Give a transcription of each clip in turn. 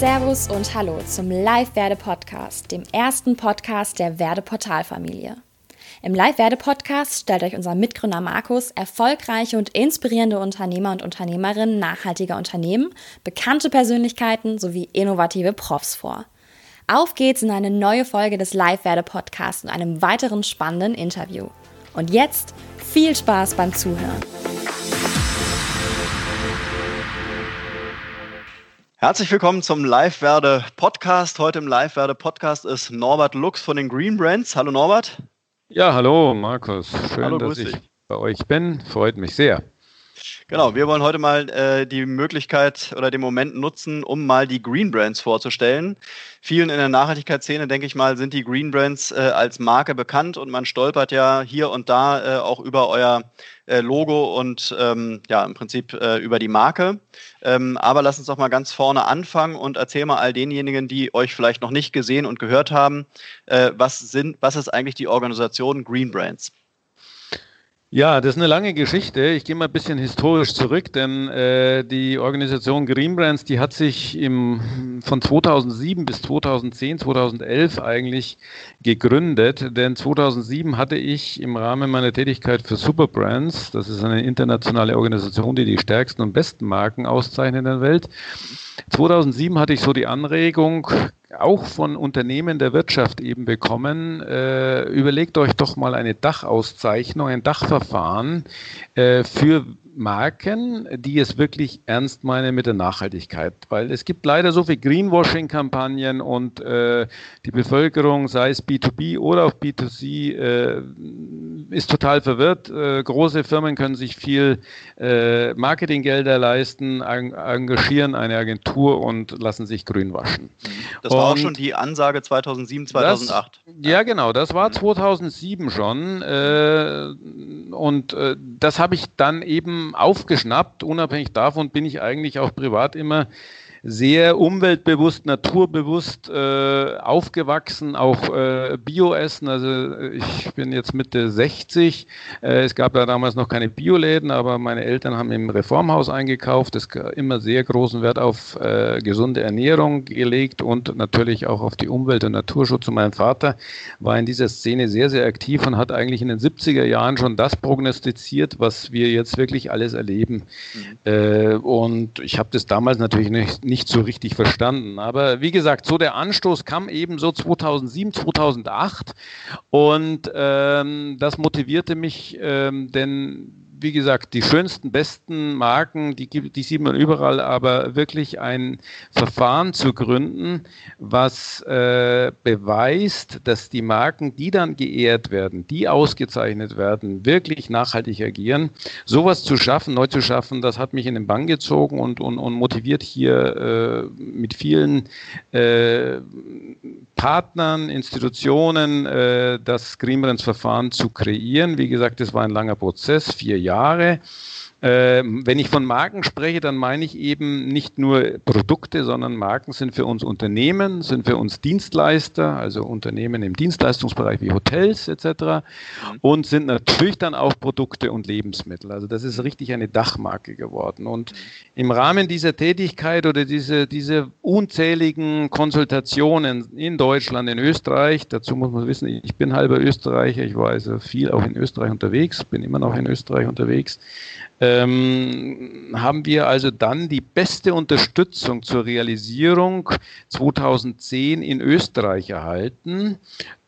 Servus und Hallo zum Live-Werde-Podcast, dem ersten Podcast der Werde-Portalfamilie. Im Live-Werde-Podcast stellt euch unser Mitgründer Markus erfolgreiche und inspirierende Unternehmer und Unternehmerinnen nachhaltiger Unternehmen, bekannte Persönlichkeiten sowie innovative Profs vor. Auf geht's in eine neue Folge des Live-Werde-Podcasts und einem weiteren spannenden Interview. Und jetzt viel Spaß beim Zuhören. Herzlich willkommen zum Live-Werde Podcast. Heute im Live-Werde Podcast ist Norbert Lux von den Green Brands. Hallo Norbert. Ja, hallo Markus. Schön, hallo, dass ich bei euch bin. Freut mich sehr. Genau, wir wollen heute mal äh, die Möglichkeit oder den Moment nutzen, um mal die Green Brands vorzustellen. Vielen in der Nachhaltigkeitsszene, denke ich mal, sind die Green Brands äh, als Marke bekannt und man stolpert ja hier und da äh, auch über euer äh, Logo und ähm, ja, im Prinzip äh, über die Marke. Ähm, aber lass uns doch mal ganz vorne anfangen und erzähl mal all denjenigen, die euch vielleicht noch nicht gesehen und gehört haben, äh, was sind, was ist eigentlich die Organisation Green Brands? Ja, das ist eine lange Geschichte. Ich gehe mal ein bisschen historisch zurück, denn äh, die Organisation Green Brands, die hat sich im, von 2007 bis 2010, 2011 eigentlich gegründet. Denn 2007 hatte ich im Rahmen meiner Tätigkeit für Superbrands, das ist eine internationale Organisation, die die stärksten und besten Marken auszeichnet in der Welt, 2007 hatte ich so die Anregung, auch von Unternehmen der Wirtschaft eben bekommen, äh, überlegt euch doch mal eine Dachauszeichnung, ein Dachverfahren äh, für Marken, die es wirklich ernst meinen mit der Nachhaltigkeit. Weil es gibt leider so viele Greenwashing-Kampagnen und äh, die Bevölkerung, sei es B2B oder auch B2C, äh, ist total verwirrt. Äh, große Firmen können sich viel äh, Marketinggelder leisten, engagieren eine Agentur und lassen sich grün waschen. Das war und auch schon die Ansage 2007, 2008. Das, ja, genau, das war 2007 mhm. schon. Äh, und äh, das habe ich dann eben aufgeschnappt. Unabhängig davon bin ich eigentlich auch privat immer sehr umweltbewusst, naturbewusst äh, aufgewachsen, auch äh, Bio-Essen. Also ich bin jetzt Mitte 60. Äh, es gab ja damals noch keine Bioläden, aber meine Eltern haben im Reformhaus eingekauft. Es immer sehr großen Wert auf äh, gesunde Ernährung gelegt und natürlich auch auf die Umwelt- und Naturschutz. Und mein Vater war in dieser Szene sehr, sehr aktiv und hat eigentlich in den 70er Jahren schon das prognostiziert, was wir jetzt wirklich alles erleben. Mhm. Äh, und ich habe das damals natürlich nicht nicht so richtig verstanden. Aber wie gesagt, so der Anstoß kam eben so 2007, 2008 und ähm, das motivierte mich, ähm, denn wie gesagt, die schönsten, besten Marken, die, die sieht man überall, aber wirklich ein Verfahren zu gründen, was äh, beweist, dass die Marken, die dann geehrt werden, die ausgezeichnet werden, wirklich nachhaltig agieren. Sowas zu schaffen, neu zu schaffen, das hat mich in den Bann gezogen und, und, und motiviert hier äh, mit vielen äh, Partnern, Institutionen äh, das Greenbrands-Verfahren zu kreieren. Wie gesagt, das war ein langer Prozess, vier Jahre. Jahre. Ähm, wenn ich von Marken spreche, dann meine ich eben nicht nur Produkte, sondern Marken sind für uns Unternehmen, sind für uns Dienstleister, also Unternehmen im Dienstleistungsbereich wie Hotels etc. Mhm. und sind natürlich dann auch Produkte und Lebensmittel. Also das ist richtig eine Dachmarke geworden. Und im Rahmen dieser Tätigkeit oder diese, diese unzähligen Konsultationen in Deutschland, in Österreich, dazu muss man wissen, ich bin halber Österreicher, ich war also viel auch in Österreich unterwegs, bin immer noch in Österreich unterwegs ähm, haben wir also dann die beste Unterstützung zur Realisierung 2010 in Österreich erhalten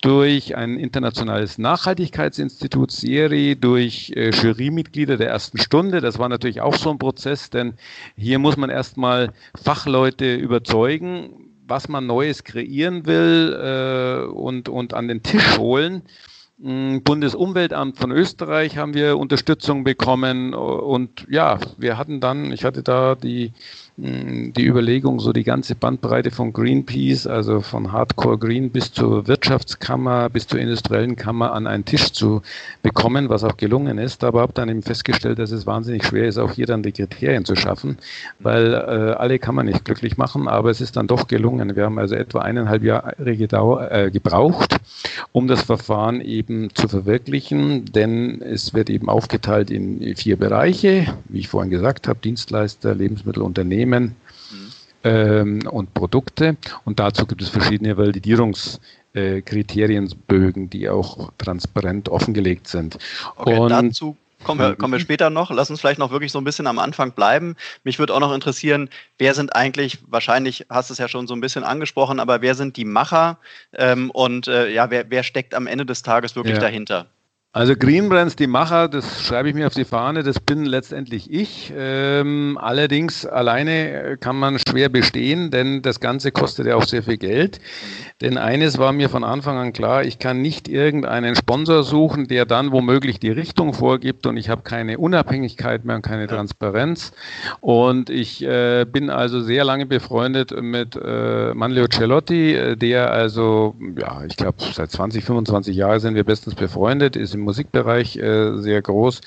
durch ein internationales Nachhaltigkeitsinstitut SERI, durch äh, Jurymitglieder der ersten Stunde. Das war natürlich auch so ein Prozess, denn hier muss man erstmal Fachleute überzeugen, was man Neues kreieren will äh, und, und an den Tisch holen. Bundesumweltamt von Österreich haben wir Unterstützung bekommen und ja, wir hatten dann, ich hatte da die die Überlegung, so die ganze Bandbreite von Greenpeace, also von Hardcore Green bis zur Wirtschaftskammer, bis zur industriellen Kammer an einen Tisch zu bekommen, was auch gelungen ist. Aber habe dann eben festgestellt, dass es wahnsinnig schwer ist, auch hier dann die Kriterien zu schaffen, weil äh, alle kann man nicht glücklich machen, aber es ist dann doch gelungen. Wir haben also etwa eineinhalb Jahre äh, gebraucht, um das Verfahren eben zu verwirklichen, denn es wird eben aufgeteilt in vier Bereiche, wie ich vorhin gesagt habe, Dienstleister, Lebensmittelunternehmen, Unternehmen ähm, und Produkte. Und dazu gibt es verschiedene Validierungskriterienbögen, die auch transparent offengelegt sind. Okay, und dazu Kommen wir, kommen wir später noch. Lass uns vielleicht noch wirklich so ein bisschen am Anfang bleiben. Mich würde auch noch interessieren, wer sind eigentlich, wahrscheinlich hast du es ja schon so ein bisschen angesprochen, aber wer sind die Macher ähm, und äh, ja, wer, wer steckt am Ende des Tages wirklich ja. dahinter? Also Green Brands, die Macher, das schreibe ich mir auf die Fahne, das bin letztendlich ich. Ähm, allerdings alleine kann man schwer bestehen, denn das Ganze kostet ja auch sehr viel Geld. Denn eines war mir von Anfang an klar, ich kann nicht irgendeinen Sponsor suchen, der dann womöglich die Richtung vorgibt und ich habe keine Unabhängigkeit mehr und keine Transparenz. Und ich äh, bin also sehr lange befreundet mit äh, Manlio Cellotti, äh, der also, ja, ich glaube, seit 20, 25 Jahren sind wir bestens befreundet, ist im Musikbereich äh, sehr groß.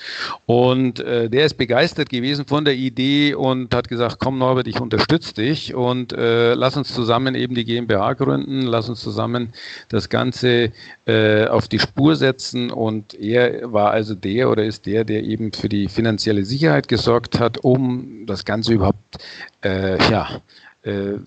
Und äh, der ist begeistert gewesen von der Idee und hat gesagt, komm Norbert, ich unterstütze dich und äh, lass uns zusammen eben die GmbH gründen, lass uns zusammen das Ganze äh, auf die Spur setzen. Und er war also der oder ist der, der eben für die finanzielle Sicherheit gesorgt hat, um das Ganze überhaupt äh, ja, äh,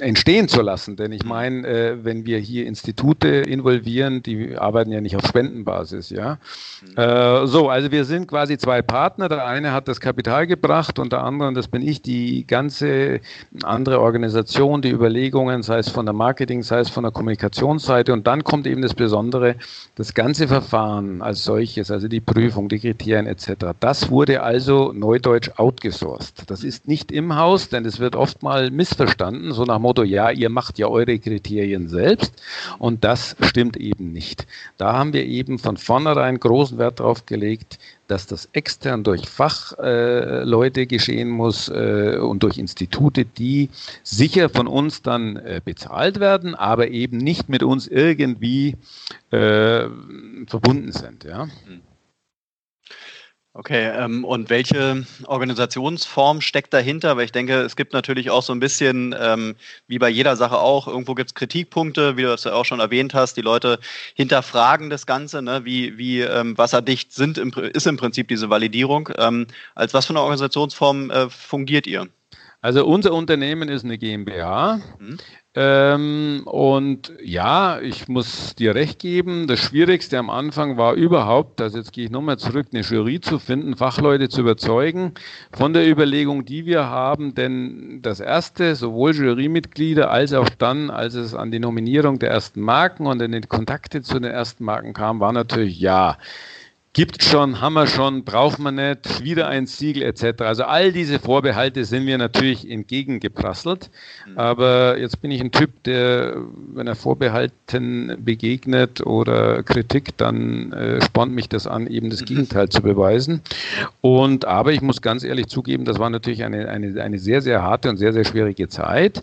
entstehen zu lassen. Denn ich meine, äh, wenn wir hier Institute involvieren, die arbeiten ja nicht auf Spendenbasis, ja. Mhm. Äh, so, also wir sind quasi zwei Partner. Der eine hat das Kapital gebracht und der andere, das bin ich, die ganze andere Organisation, die Überlegungen, sei es von der Marketing, sei es von der Kommunikationsseite. Und dann kommt eben das Besondere, das ganze Verfahren als solches, also die Prüfung, die Kriterien etc. Das wurde also neudeutsch outgesourced. Das ist nicht im Haus, denn es wird oft mal miss missverstanden, so nach Motto, ja, ihr macht ja eure Kriterien selbst und das stimmt eben nicht. Da haben wir eben von vornherein großen Wert darauf gelegt, dass das extern durch Fachleute äh, geschehen muss äh, und durch Institute, die sicher von uns dann äh, bezahlt werden, aber eben nicht mit uns irgendwie äh, verbunden sind. Ja. Mhm. Okay, ähm, und welche Organisationsform steckt dahinter? Weil ich denke, es gibt natürlich auch so ein bisschen, ähm, wie bei jeder Sache auch, irgendwo gibt es Kritikpunkte, wie du das ja auch schon erwähnt hast. Die Leute hinterfragen das Ganze, ne? wie, wie ähm, wasserdicht sind im, ist im Prinzip diese Validierung. Ähm, als was für eine Organisationsform äh, fungiert ihr? Also unser Unternehmen ist eine GmbH. Mhm. Ähm, und ja, ich muss dir recht geben, das Schwierigste am Anfang war überhaupt, also jetzt gehe ich nochmal zurück, eine Jury zu finden, Fachleute zu überzeugen von der Überlegung, die wir haben, denn das erste, sowohl Jurymitglieder als auch dann, als es an die Nominierung der ersten Marken und an die Kontakte zu den ersten Marken kam, war natürlich ja. Gibt schon, haben wir schon, braucht man nicht, wieder ein Siegel etc. Also all diese Vorbehalte sind mir natürlich entgegengeprasselt. Mhm. Aber jetzt bin ich ein Typ, der, wenn er Vorbehalten begegnet oder Kritik, dann äh, spornt mich das an, eben das mhm. Gegenteil zu beweisen. Und aber ich muss ganz ehrlich zugeben, das war natürlich eine, eine, eine sehr, sehr harte und sehr, sehr schwierige Zeit.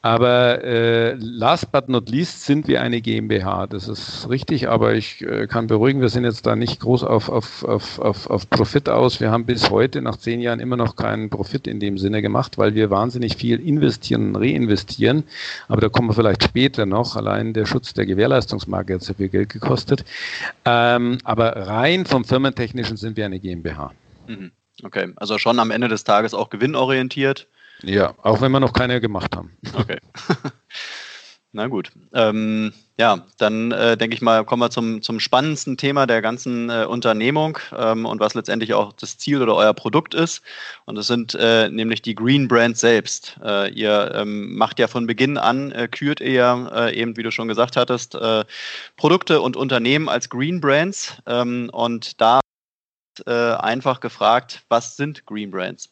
Aber äh, last but not least sind wir eine GmbH. Das ist richtig, aber ich äh, kann beruhigen, wir sind jetzt da nicht groß auf, auf, auf, auf, auf Profit aus. Wir haben bis heute nach zehn Jahren immer noch keinen Profit in dem Sinne gemacht, weil wir wahnsinnig viel investieren und reinvestieren. Aber da kommen wir vielleicht später noch. Allein der Schutz der Gewährleistungsmarke hat sehr viel Geld gekostet. Ähm, aber rein vom Firmentechnischen sind wir eine GmbH. Mhm. Okay, also schon am Ende des Tages auch gewinnorientiert. Ja, auch wenn wir noch keine gemacht haben. Okay. Na gut. Ähm, ja, dann äh, denke ich mal, kommen wir zum, zum spannendsten Thema der ganzen äh, Unternehmung ähm, und was letztendlich auch das Ziel oder euer Produkt ist. Und das sind äh, nämlich die Green Brands selbst. Äh, ihr ähm, macht ja von Beginn an, äh, kürt ihr äh, eben, wie du schon gesagt hattest, Produkte und Unternehmen als Green Brands. Ähm, und da einfach gefragt, was sind Green Brands?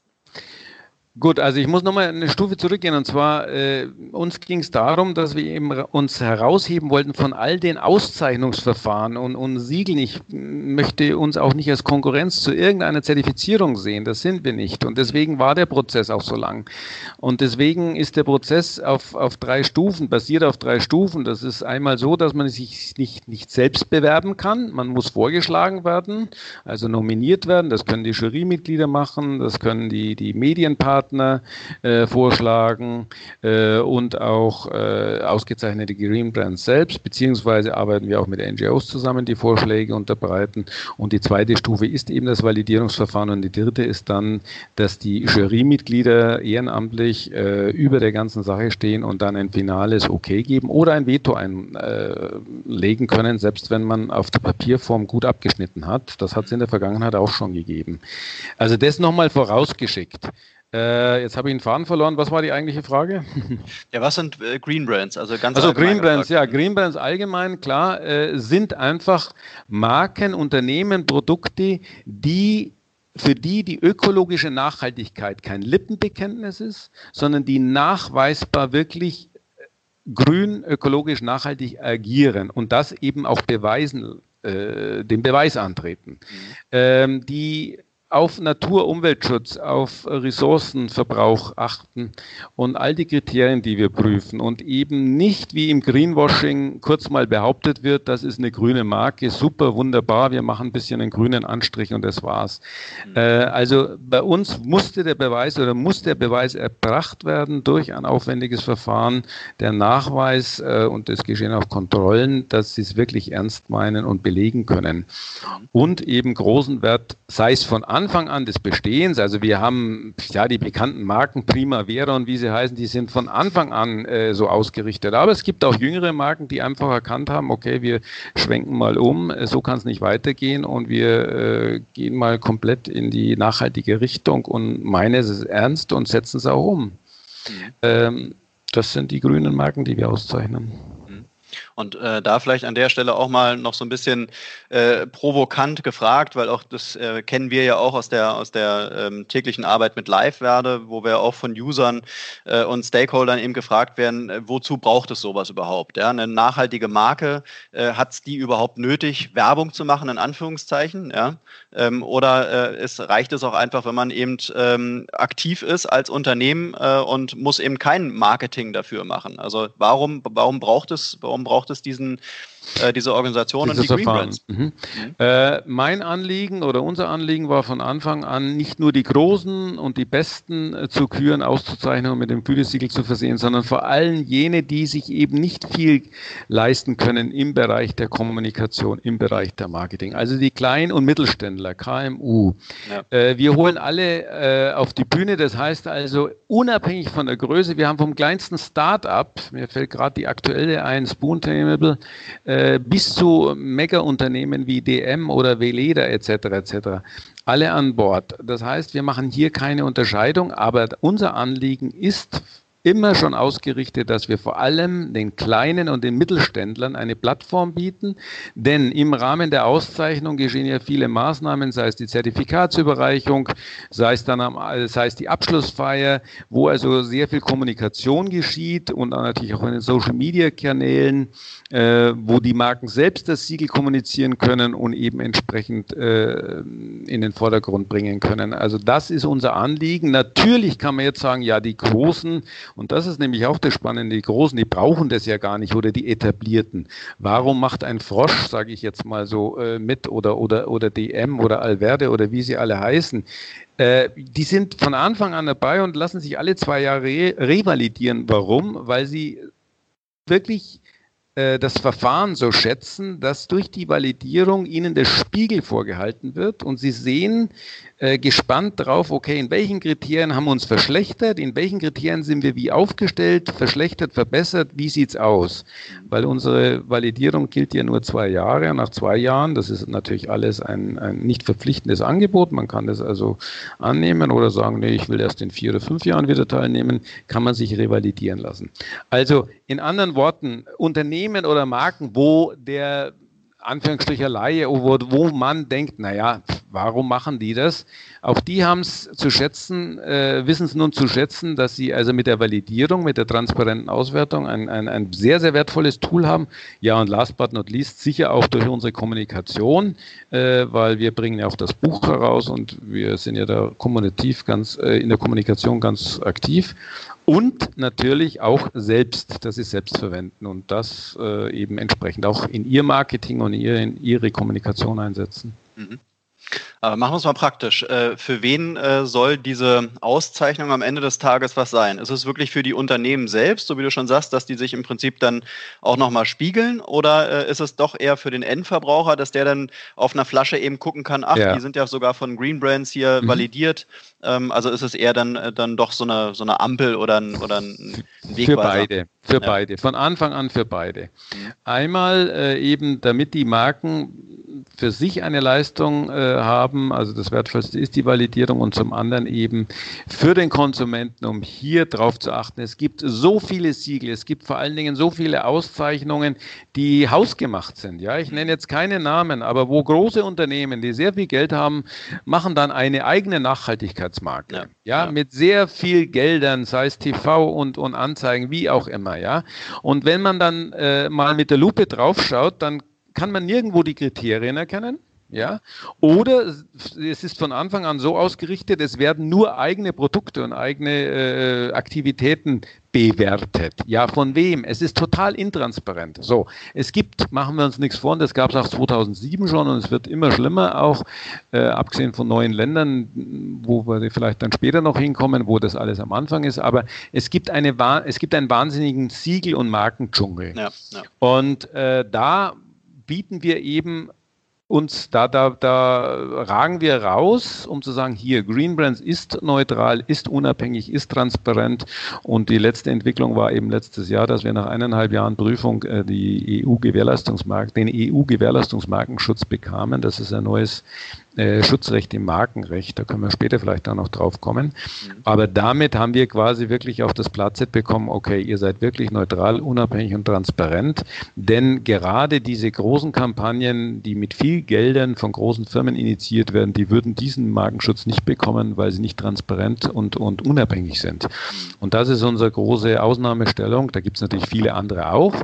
Gut, also ich muss nochmal eine Stufe zurückgehen und zwar äh, uns ging es darum, dass wir eben uns herausheben wollten von all den Auszeichnungsverfahren und, und Siegeln. Ich möchte uns auch nicht als Konkurrenz zu irgendeiner Zertifizierung sehen, das sind wir nicht. Und deswegen war der Prozess auch so lang. Und deswegen ist der Prozess auf, auf drei Stufen, basiert auf drei Stufen. Das ist einmal so, dass man sich nicht, nicht selbst bewerben kann, man muss vorgeschlagen werden, also nominiert werden, das können die Jurymitglieder machen, das können die, die Medienpartner Partner äh, vorschlagen äh, und auch äh, ausgezeichnete Green Brands selbst, beziehungsweise arbeiten wir auch mit NGOs zusammen, die Vorschläge unterbreiten. Und die zweite Stufe ist eben das Validierungsverfahren und die dritte ist dann, dass die Jurymitglieder ehrenamtlich äh, über der ganzen Sache stehen und dann ein finales Okay geben oder ein Veto einlegen können, selbst wenn man auf der Papierform gut abgeschnitten hat. Das hat es in der Vergangenheit auch schon gegeben. Also das nochmal vorausgeschickt. Äh, jetzt habe ich den Faden verloren. Was war die eigentliche Frage? Ja, was sind äh, Green Brands? Also ganz Also Green Brands, ja, Green Brands allgemein, klar, äh, sind einfach Marken, Unternehmen, Produkte, die für die die ökologische Nachhaltigkeit kein Lippenbekenntnis ist, sondern die nachweisbar wirklich äh, grün, ökologisch nachhaltig agieren und das eben auch beweisen, äh, den Beweis antreten. Mhm. Ähm, die auf Natur, Umweltschutz, auf Ressourcenverbrauch achten und all die Kriterien, die wir prüfen und eben nicht wie im Greenwashing kurz mal behauptet wird, das ist eine grüne Marke, super, wunderbar, wir machen ein bisschen einen grünen Anstrich und das war's. Mhm. Äh, also bei uns musste der Beweis oder muss der Beweis erbracht werden durch ein aufwendiges Verfahren, der Nachweis äh, und es geschehen auch Kontrollen, dass sie es wirklich ernst meinen und belegen können. Mhm. Und eben großen Wert, sei es von Anfang an des Bestehens, also wir haben ja die bekannten Marken Primavera und wie sie heißen, die sind von Anfang an äh, so ausgerichtet. Aber es gibt auch jüngere Marken, die einfach erkannt haben, okay, wir schwenken mal um, so kann es nicht weitergehen und wir äh, gehen mal komplett in die nachhaltige Richtung und meinen es ernst und setzen es auch um. Mhm. Ähm, das sind die grünen Marken, die wir auszeichnen. Und äh, da vielleicht an der Stelle auch mal noch so ein bisschen äh, provokant gefragt, weil auch das äh, kennen wir ja auch aus der, aus der ähm, täglichen Arbeit mit Live-Werde, wo wir auch von Usern äh, und Stakeholdern eben gefragt werden, äh, wozu braucht es sowas überhaupt? Ja? Eine nachhaltige Marke, äh, hat es die überhaupt nötig, Werbung zu machen, in Anführungszeichen? Ja? Ähm, oder es reicht es auch einfach, wenn man eben ähm, aktiv ist als Unternehmen und muss eben kein Marketing dafür machen? Also warum, warum braucht es, warum braucht es diesen äh, diese Organisation und die Green Brands. Mhm. Äh, mein Anliegen oder unser Anliegen war von Anfang an nicht nur die Großen und die Besten äh, zu küren, auszuzeichnen und mit dem Gütesiegel zu versehen, sondern vor allem jene, die sich eben nicht viel leisten können im Bereich der Kommunikation, im Bereich der Marketing. Also die Klein- und Mittelständler, KMU. Ja. Äh, wir holen alle äh, auf die Bühne, das heißt also unabhängig von der Größe, wir haben vom kleinsten Start-up, mir fällt gerade die aktuelle ein, Spoontainable, äh, bis zu Mega-Unternehmen wie DM oder Veleda etc. etc. Alle an Bord. Das heißt, wir machen hier keine Unterscheidung, aber unser Anliegen ist immer schon ausgerichtet, dass wir vor allem den kleinen und den Mittelständlern eine Plattform bieten, denn im Rahmen der Auszeichnung geschehen ja viele Maßnahmen, sei es die Zertifikatsüberreichung, sei es dann am, sei es die Abschlussfeier, wo also sehr viel Kommunikation geschieht und natürlich auch in den Social Media Kanälen, äh, wo die Marken selbst das Siegel kommunizieren können und eben entsprechend äh, in den Vordergrund bringen können. Also das ist unser Anliegen. Natürlich kann man jetzt sagen, ja, die großen und das ist nämlich auch das Spannende. Die Großen, die brauchen das ja gar nicht oder die Etablierten. Warum macht ein Frosch, sage ich jetzt mal so, äh, mit oder, oder, oder DM oder Alverde oder wie sie alle heißen? Äh, die sind von Anfang an dabei und lassen sich alle zwei Jahre re revalidieren. Warum? Weil sie wirklich äh, das Verfahren so schätzen, dass durch die Validierung ihnen der Spiegel vorgehalten wird und sie sehen, äh, gespannt drauf, okay, in welchen Kriterien haben wir uns verschlechtert, in welchen Kriterien sind wir wie aufgestellt, verschlechtert, verbessert, wie sieht's aus? Weil unsere Validierung gilt ja nur zwei Jahre. Nach zwei Jahren, das ist natürlich alles ein, ein nicht verpflichtendes Angebot, man kann das also annehmen oder sagen, nee, ich will erst in vier oder fünf Jahren wieder teilnehmen, kann man sich revalidieren lassen. Also in anderen Worten, Unternehmen oder Marken, wo der Anführungsstriche Laie, wo, wo man denkt, naja, warum machen die das? Auch die haben es zu schätzen, äh, wissen es nun zu schätzen, dass sie also mit der Validierung, mit der transparenten Auswertung ein, ein, ein sehr, sehr wertvolles Tool haben. Ja, und last but not least sicher auch durch unsere Kommunikation, äh, weil wir bringen ja auch das Buch heraus und wir sind ja da kommunikativ ganz, äh, in der Kommunikation ganz aktiv. Und natürlich auch selbst, dass sie selbst verwenden und das äh, eben entsprechend auch in ihr Marketing und in ihre, in ihre Kommunikation einsetzen. Mhm. Aber machen wir es mal praktisch. Äh, für wen äh, soll diese Auszeichnung am Ende des Tages was sein? Ist es wirklich für die Unternehmen selbst, so wie du schon sagst, dass die sich im Prinzip dann auch nochmal spiegeln? Oder äh, ist es doch eher für den Endverbraucher, dass der dann auf einer Flasche eben gucken kann, ach, ja. die sind ja sogar von Green Brands hier mhm. validiert. Ähm, also ist es eher dann, dann doch so eine, so eine Ampel oder ein, oder ein Wegweiser? Für beide. Für ja. beide, von Anfang an für beide. Mhm. Einmal äh, eben, damit die Marken für sich eine Leistung äh, haben, also das Wertvollste ist die Validierung und zum anderen eben für den Konsumenten, um hier drauf zu achten. Es gibt so viele Siegel, es gibt vor allen Dingen so viele Auszeichnungen, die hausgemacht sind. Ja, ich nenne jetzt keine Namen, aber wo große Unternehmen, die sehr viel Geld haben, machen dann eine eigene Nachhaltigkeitsmarke. Ja, ja, ja. mit sehr viel Geldern, sei es TV und, und Anzeigen, wie auch immer ja. Und wenn man dann äh, mal mit der Lupe draufschaut, dann kann man nirgendwo die Kriterien erkennen. Ja? Oder es ist von Anfang an so ausgerichtet, es werden nur eigene Produkte und eigene äh, Aktivitäten bewertet. Ja, von wem? Es ist total intransparent. So, es gibt, machen wir uns nichts vor, das gab es auch 2007 schon und es wird immer schlimmer, auch äh, abgesehen von neuen Ländern, wo wir vielleicht dann später noch hinkommen, wo das alles am Anfang ist, aber es gibt, eine, es gibt einen wahnsinnigen Siegel- und Markendschungel. Ja, ja. Und äh, da bieten wir eben uns da, da, da ragen wir raus, um zu sagen, hier, Green Brands ist neutral, ist unabhängig, ist transparent. Und die letzte Entwicklung war eben letztes Jahr, dass wir nach eineinhalb Jahren Prüfung äh, die EU-Gewährleistungsmarkt, den EU-Gewährleistungsmarkenschutz bekamen. Das ist ein neues äh, Schutzrecht im Markenrecht, da können wir später vielleicht auch noch drauf kommen. Mhm. Aber damit haben wir quasi wirklich auf das Platzett bekommen, okay, ihr seid wirklich neutral, unabhängig und transparent, denn gerade diese großen Kampagnen, die mit viel Geldern von großen Firmen initiiert werden, die würden diesen Markenschutz nicht bekommen, weil sie nicht transparent und, und unabhängig sind. Mhm. Und das ist unsere große Ausnahmestellung. Da gibt es natürlich viele andere auch.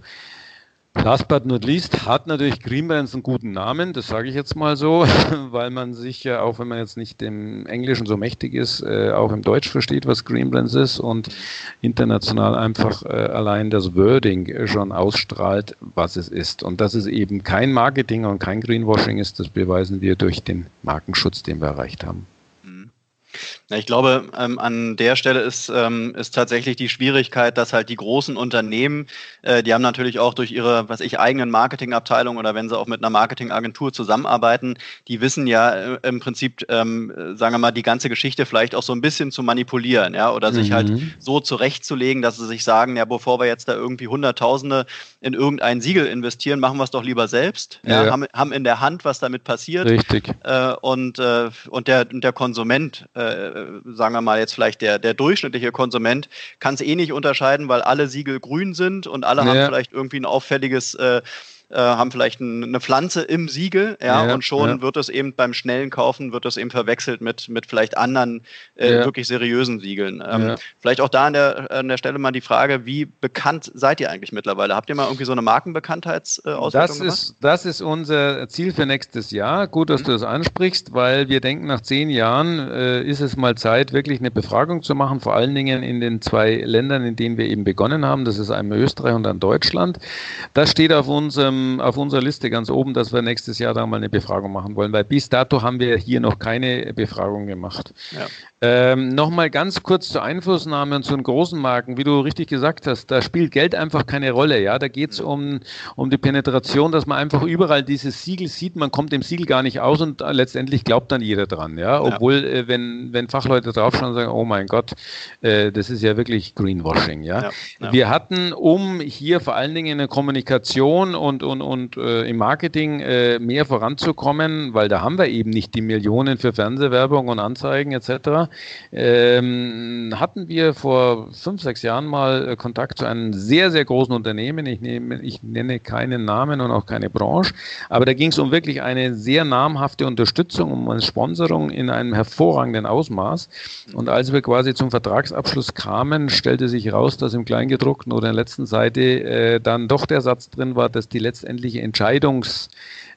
Last but not least hat natürlich Greenbrands einen guten Namen, das sage ich jetzt mal so, weil man sich ja, auch wenn man jetzt nicht im Englischen so mächtig ist, äh, auch im Deutsch versteht, was Greenbrands ist und international einfach äh, allein das Wording schon ausstrahlt, was es ist. Und dass es eben kein Marketing und kein Greenwashing ist, das beweisen wir durch den Markenschutz, den wir erreicht haben. Ja, ich glaube, ähm, an der Stelle ist, ähm, ist tatsächlich die Schwierigkeit, dass halt die großen Unternehmen, äh, die haben natürlich auch durch ihre, was ich, eigenen Marketingabteilung oder wenn sie auch mit einer Marketingagentur zusammenarbeiten, die wissen ja äh, im Prinzip, ähm, sagen wir mal, die ganze Geschichte vielleicht auch so ein bisschen zu manipulieren, ja, oder sich halt mhm. so zurechtzulegen, dass sie sich sagen, ja, bevor wir jetzt da irgendwie Hunderttausende in irgendein Siegel investieren, machen wir es doch lieber selbst, ja, ja. Haben, haben in der Hand, was damit passiert. Richtig. Äh, und, äh, und der, der Konsument, äh, sagen wir mal jetzt vielleicht der, der durchschnittliche Konsument, kann es eh nicht unterscheiden, weil alle Siegel grün sind und alle ja. haben vielleicht irgendwie ein auffälliges äh, äh, haben vielleicht ein, eine Pflanze im Siegel, ja, ja und schon ja. wird es eben beim schnellen Kaufen wird es eben verwechselt mit, mit vielleicht anderen äh, ja. wirklich seriösen Siegeln. Ähm, vielleicht auch da an der, an der Stelle mal die Frage, wie bekannt seid ihr eigentlich mittlerweile? Habt ihr mal irgendwie so eine Markenbekanntheitsauswertung das gemacht? Ist, das ist unser Ziel für nächstes Jahr. Gut, dass mhm. du das ansprichst, weil wir denken, nach zehn Jahren äh, ist es mal Zeit, wirklich eine Befragung zu machen, vor allen Dingen in den zwei Ländern, in denen wir eben begonnen haben. Das ist einmal Österreich und dann Deutschland. Das steht auf unserem ähm, auf unserer Liste ganz oben, dass wir nächstes Jahr da mal eine Befragung machen wollen, weil bis dato haben wir hier noch keine Befragung gemacht. Ja. Ähm, Nochmal ganz kurz zur Einflussnahme und zu den großen Marken. Wie du richtig gesagt hast, da spielt Geld einfach keine Rolle. Ja, Da geht es um, um die Penetration, dass man einfach überall dieses Siegel sieht. Man kommt dem Siegel gar nicht aus und letztendlich glaubt dann jeder dran. Ja, Obwohl, ja. Äh, wenn, wenn Fachleute draufschauen und sagen, oh mein Gott, äh, das ist ja wirklich Greenwashing. Ja? ja, ja. Wir hatten, um hier vor allen Dingen in der Kommunikation und, und, und äh, im Marketing äh, mehr voranzukommen, weil da haben wir eben nicht die Millionen für Fernsehwerbung und Anzeigen etc., ähm, hatten wir vor fünf, sechs Jahren mal äh, Kontakt zu einem sehr, sehr großen Unternehmen. Ich, nehme, ich nenne keinen Namen und auch keine Branche, aber da ging es um wirklich eine sehr namhafte Unterstützung, um eine Sponsorung in einem hervorragenden Ausmaß. Und als wir quasi zum Vertragsabschluss kamen, stellte sich heraus, dass im Kleingedruckten oder in der letzten Seite äh, dann doch der Satz drin war, dass die letztendliche Entscheidungs-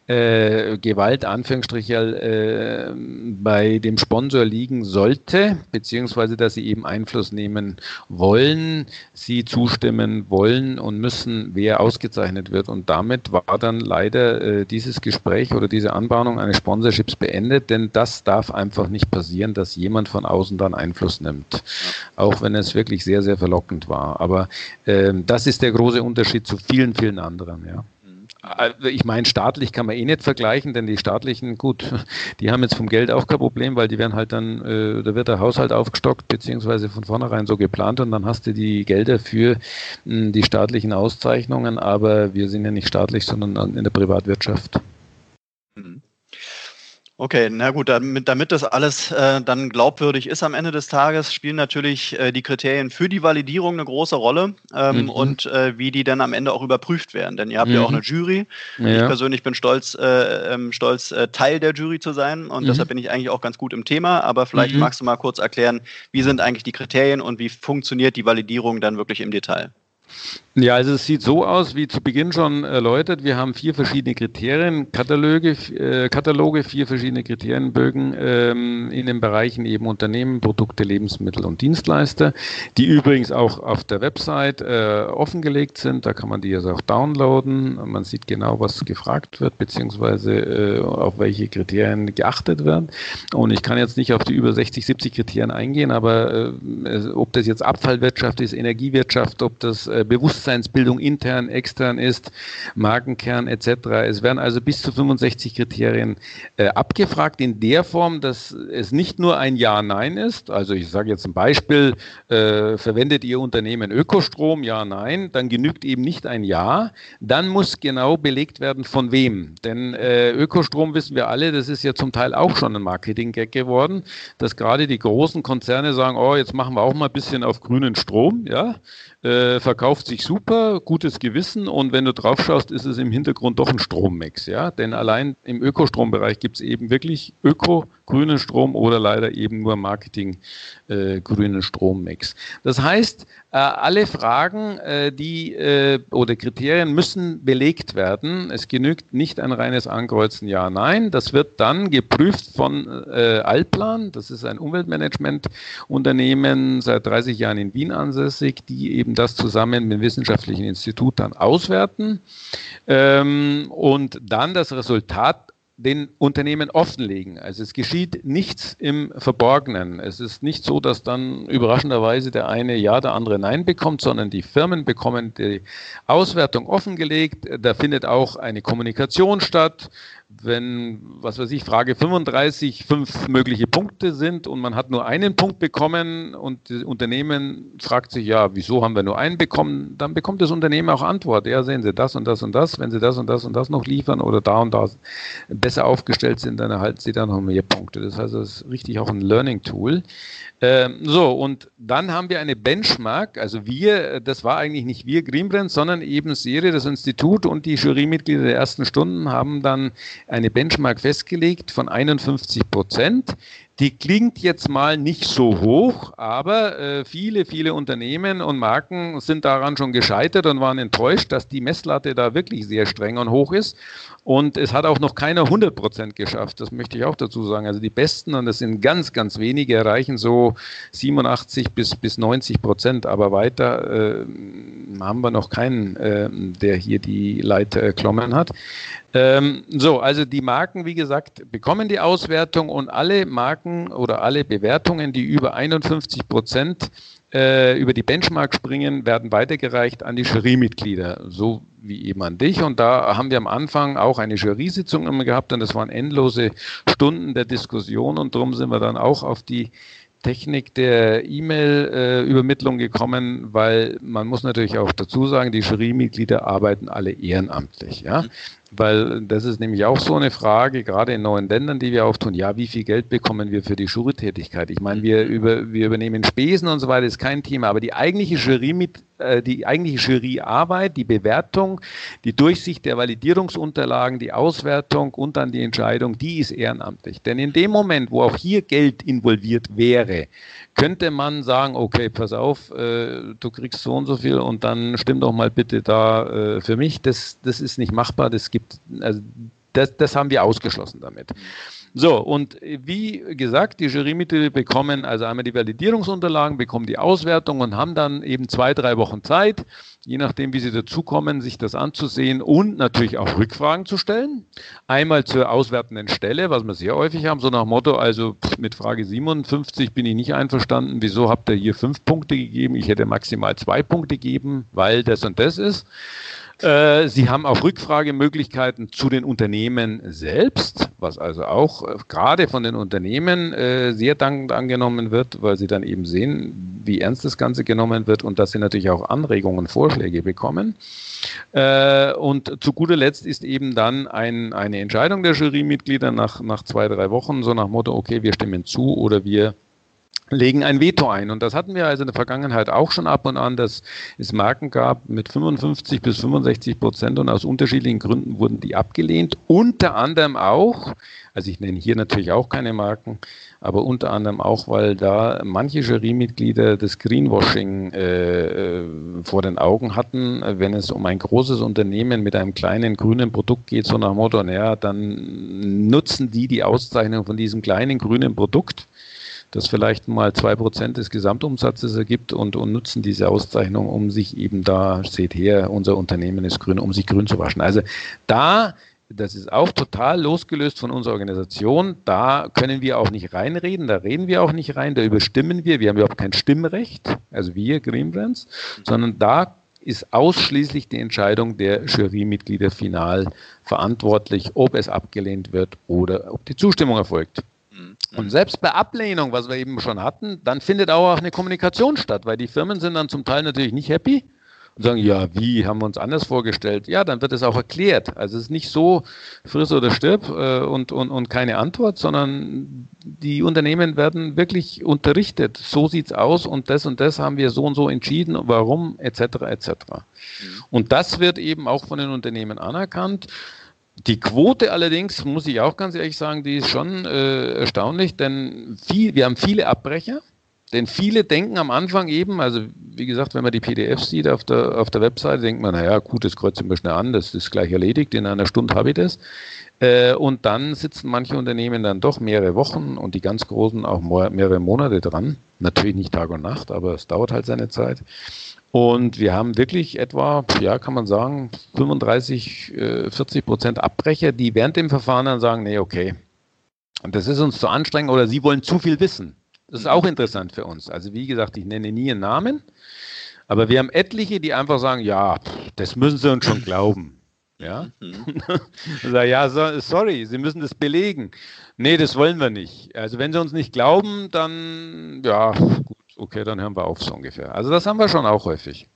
äh, Gewalt, Anführungsstriche, äh, bei dem Sponsor liegen sollte, beziehungsweise dass sie eben Einfluss nehmen wollen, sie zustimmen wollen und müssen, wer ausgezeichnet wird. Und damit war dann leider äh, dieses Gespräch oder diese Anbahnung eines Sponsorships beendet, denn das darf einfach nicht passieren, dass jemand von außen dann Einfluss nimmt. Auch wenn es wirklich sehr, sehr verlockend war. Aber äh, das ist der große Unterschied zu vielen, vielen anderen, ja. Also ich meine, staatlich kann man eh nicht vergleichen, denn die staatlichen, gut, die haben jetzt vom Geld auch kein Problem, weil die werden halt dann, äh, da wird der Haushalt aufgestockt, beziehungsweise von vornherein so geplant und dann hast du die Gelder für mh, hm, die staatlichen Auszeichnungen, aber wir sind ja nicht staatlich, sondern in der Privatwirtschaft. Mhm. Okay, na gut, damit, damit das alles äh, dann glaubwürdig ist am Ende des Tages, spielen natürlich äh, die Kriterien für die Validierung eine große Rolle ähm, mhm. und äh, wie die dann am Ende auch überprüft werden. Denn ihr habt mhm. ja auch mhm. eine Jury. Ja. Ich persönlich bin stolz, äh, ähm, stolz äh, Teil der Jury zu sein und mhm. deshalb bin ich eigentlich auch ganz gut im Thema. Aber vielleicht mhm. magst du mal kurz erklären, wie sind eigentlich die Kriterien und wie funktioniert die Validierung dann wirklich im Detail? Ja, also es sieht so aus, wie zu Beginn schon erläutert. Wir haben vier verschiedene Kriterien, Kataloge, äh, Kataloge vier verschiedene Kriterienbögen ähm, in den Bereichen eben Unternehmen, Produkte, Lebensmittel und Dienstleister, die übrigens auch auf der Website äh, offengelegt sind. Da kann man die also auch downloaden. Man sieht genau, was gefragt wird, beziehungsweise äh, auf welche Kriterien geachtet werden. Und ich kann jetzt nicht auf die über 60, 70 Kriterien eingehen, aber äh, ob das jetzt Abfallwirtschaft ist, Energiewirtschaft, ob das äh, Bewusstseinsbildung intern, extern ist, Markenkern etc. Es werden also bis zu 65 Kriterien äh, abgefragt in der Form, dass es nicht nur ein Ja-Nein ist. Also ich sage jetzt ein Beispiel, äh, verwendet Ihr Unternehmen Ökostrom? Ja, nein. Dann genügt eben nicht ein Ja. Dann muss genau belegt werden, von wem. Denn äh, Ökostrom wissen wir alle, das ist ja zum Teil auch schon ein Marketing-Gag geworden, dass gerade die großen Konzerne sagen, oh, jetzt machen wir auch mal ein bisschen auf grünen Strom, ja, äh, verkauft sich super, gutes Gewissen und wenn du drauf schaust, ist es im Hintergrund doch ein Strommix, ja, denn allein im Ökostrombereich gibt es eben wirklich Öko, grünen Strom oder leider eben nur Marketing äh, grünen Strommix. Das heißt, äh, alle Fragen, äh, die äh, oder Kriterien müssen belegt werden. Es genügt nicht ein reines Ankreuzen Ja, Nein. Das wird dann geprüft von äh, Altplan. Das ist ein Umweltmanagement-Unternehmen seit 30 Jahren in Wien ansässig, die eben das zusammen mit dem wissenschaftlichen Institut dann auswerten ähm, und dann das Resultat den Unternehmen offenlegen. Also es geschieht nichts im Verborgenen. Es ist nicht so, dass dann überraschenderweise der eine Ja, der andere Nein bekommt, sondern die Firmen bekommen die Auswertung offengelegt. Da findet auch eine Kommunikation statt wenn, was weiß ich, Frage 35 fünf mögliche Punkte sind und man hat nur einen Punkt bekommen und das Unternehmen fragt sich, ja, wieso haben wir nur einen bekommen, dann bekommt das Unternehmen auch Antwort. Ja, sehen Sie das und das und das, wenn Sie das und das und das noch liefern oder da und da besser aufgestellt sind, dann erhalten Sie da noch mehr Punkte. Das heißt, das ist richtig auch ein Learning-Tool. Ähm, so, und dann haben wir eine Benchmark, also wir, das war eigentlich nicht wir Greenbrand, sondern eben Serie, das Institut und die Jurymitglieder der ersten Stunden haben dann eine Benchmark festgelegt von 51 Prozent. Die klingt jetzt mal nicht so hoch, aber äh, viele, viele Unternehmen und Marken sind daran schon gescheitert und waren enttäuscht, dass die Messlatte da wirklich sehr streng und hoch ist. Und es hat auch noch keiner 100 Prozent geschafft, das möchte ich auch dazu sagen. Also die Besten, und das sind ganz, ganz wenige, erreichen so 87 bis, bis 90 Prozent, aber weiter äh, haben wir noch keinen, äh, der hier die Leiter erklommen hat. Ähm, so, also die Marken, wie gesagt, bekommen die Auswertung und alle Marken oder alle Bewertungen, die über 51 Prozent äh, über die Benchmark springen, werden weitergereicht an die Jurymitglieder, so wie eben an dich. Und da haben wir am Anfang auch eine Jury-Sitzung immer gehabt und das waren endlose Stunden der Diskussion und darum sind wir dann auch auf die Technik der E-Mail-Übermittlung gekommen, weil man muss natürlich auch dazu sagen, die Jurymitglieder arbeiten alle ehrenamtlich. Ja? Weil das ist nämlich auch so eine Frage, gerade in neuen Ländern, die wir auftun. Ja, wie viel Geld bekommen wir für die Jurytätigkeit? Ich meine, wir, über, wir übernehmen Spesen und so weiter, ist kein Thema. Aber die eigentliche Jury mit, äh, die eigentliche Juryarbeit, die Bewertung, die Durchsicht der Validierungsunterlagen, die Auswertung und dann die Entscheidung, die ist ehrenamtlich. Denn in dem Moment, wo auch hier Geld involviert wäre, könnte man sagen, okay, pass auf, äh, du kriegst so und so viel und dann stimm doch mal bitte da äh, für mich. Das, das ist nicht machbar. Das gibt, also das, das haben wir ausgeschlossen damit. So, und wie gesagt, die Jurymitglieder bekommen also einmal die Validierungsunterlagen, bekommen die Auswertung und haben dann eben zwei, drei Wochen Zeit, je nachdem, wie sie dazukommen, sich das anzusehen und natürlich auch Rückfragen zu stellen. Einmal zur auswertenden Stelle, was wir sehr häufig haben, so nach Motto, also mit Frage 57 bin ich nicht einverstanden, wieso habt ihr hier fünf Punkte gegeben? Ich hätte maximal zwei Punkte gegeben, weil das und das ist. Äh, sie haben auch Rückfragemöglichkeiten zu den Unternehmen selbst, was also auch äh, gerade von den Unternehmen äh, sehr dankend angenommen wird, weil sie dann eben sehen, wie ernst das Ganze genommen wird und dass sie natürlich auch Anregungen, Vorschläge bekommen. und zu guter Letzt ist eben dann ein, eine Entscheidung der Jurymitglieder nach, nach zwei, drei Wochen, so nach Motto, okay, wir stimmen zu oder wir legen ein Veto ein. Und das hatten wir also in der Vergangenheit auch schon ab und an, dass es Marken gab mit 55 bis 65 Prozent und aus unterschiedlichen Gründen wurden die abgelehnt. Unter anderem auch, also ich nenne hier natürlich auch keine Marken, aber unter anderem auch, weil da manche Jurymitglieder das Greenwashing äh, äh vor den Augen hatten, wenn es um ein großes Unternehmen mit einem kleinen grünen Produkt geht, so nach Motto, naja, dann nutzen die die Auszeichnung von diesem kleinen grünen Produkt das vielleicht mal zwei Prozent des Gesamtumsatzes ergibt und, und nutzen diese Auszeichnung, um sich eben da, seht her, unser Unternehmen ist grün, um sich grün zu waschen. Also da das ist auch total losgelöst von unserer Organisation. Da können wir auch nicht reinreden, da reden wir auch nicht rein, da überstimmen wir. Wir haben überhaupt kein Stimmrecht, also wir Green Brands, sondern da ist ausschließlich die Entscheidung der Jurymitglieder final verantwortlich, ob es abgelehnt wird oder ob die Zustimmung erfolgt. Und selbst bei Ablehnung, was wir eben schon hatten, dann findet auch eine Kommunikation statt, weil die Firmen sind dann zum Teil natürlich nicht happy und sagen, ja, wie haben wir uns anders vorgestellt? Ja, dann wird es auch erklärt. Also es ist nicht so friss oder stirb äh, und, und, und keine Antwort, sondern die Unternehmen werden wirklich unterrichtet. So sieht es aus und das und das haben wir so und so entschieden, warum, etc. etc. Mhm. Und das wird eben auch von den Unternehmen anerkannt. Die Quote allerdings, muss ich auch ganz ehrlich sagen, die ist schon äh, erstaunlich, denn viel, wir haben viele Abbrecher. Denn viele denken am Anfang eben, also wie gesagt, wenn man die PDFs sieht auf der, auf der Webseite, denkt man, naja, gut, das kreuze ich mir schnell an, das ist gleich erledigt, in einer Stunde habe ich das. Äh, und dann sitzen manche Unternehmen dann doch mehrere Wochen und die ganz großen auch mehrere Monate dran. Natürlich nicht Tag und Nacht, aber es dauert halt seine Zeit. Und wir haben wirklich etwa, ja, kann man sagen, 35, 40 äh, Prozent Abbrecher, die während dem Verfahren dann sagen, nee, okay, das ist uns zu anstrengend oder sie wollen zu viel wissen. Das ist auch interessant für uns. Also wie gesagt, ich nenne nie einen Namen, aber wir haben etliche, die einfach sagen, ja, das müssen sie uns schon glauben. Ja, mhm. ja, so, sorry, Sie müssen das belegen. Nee, das wollen wir nicht. Also wenn Sie uns nicht glauben, dann ja, gut okay, dann hören wir auf so ungefähr. Also das haben wir schon auch häufig.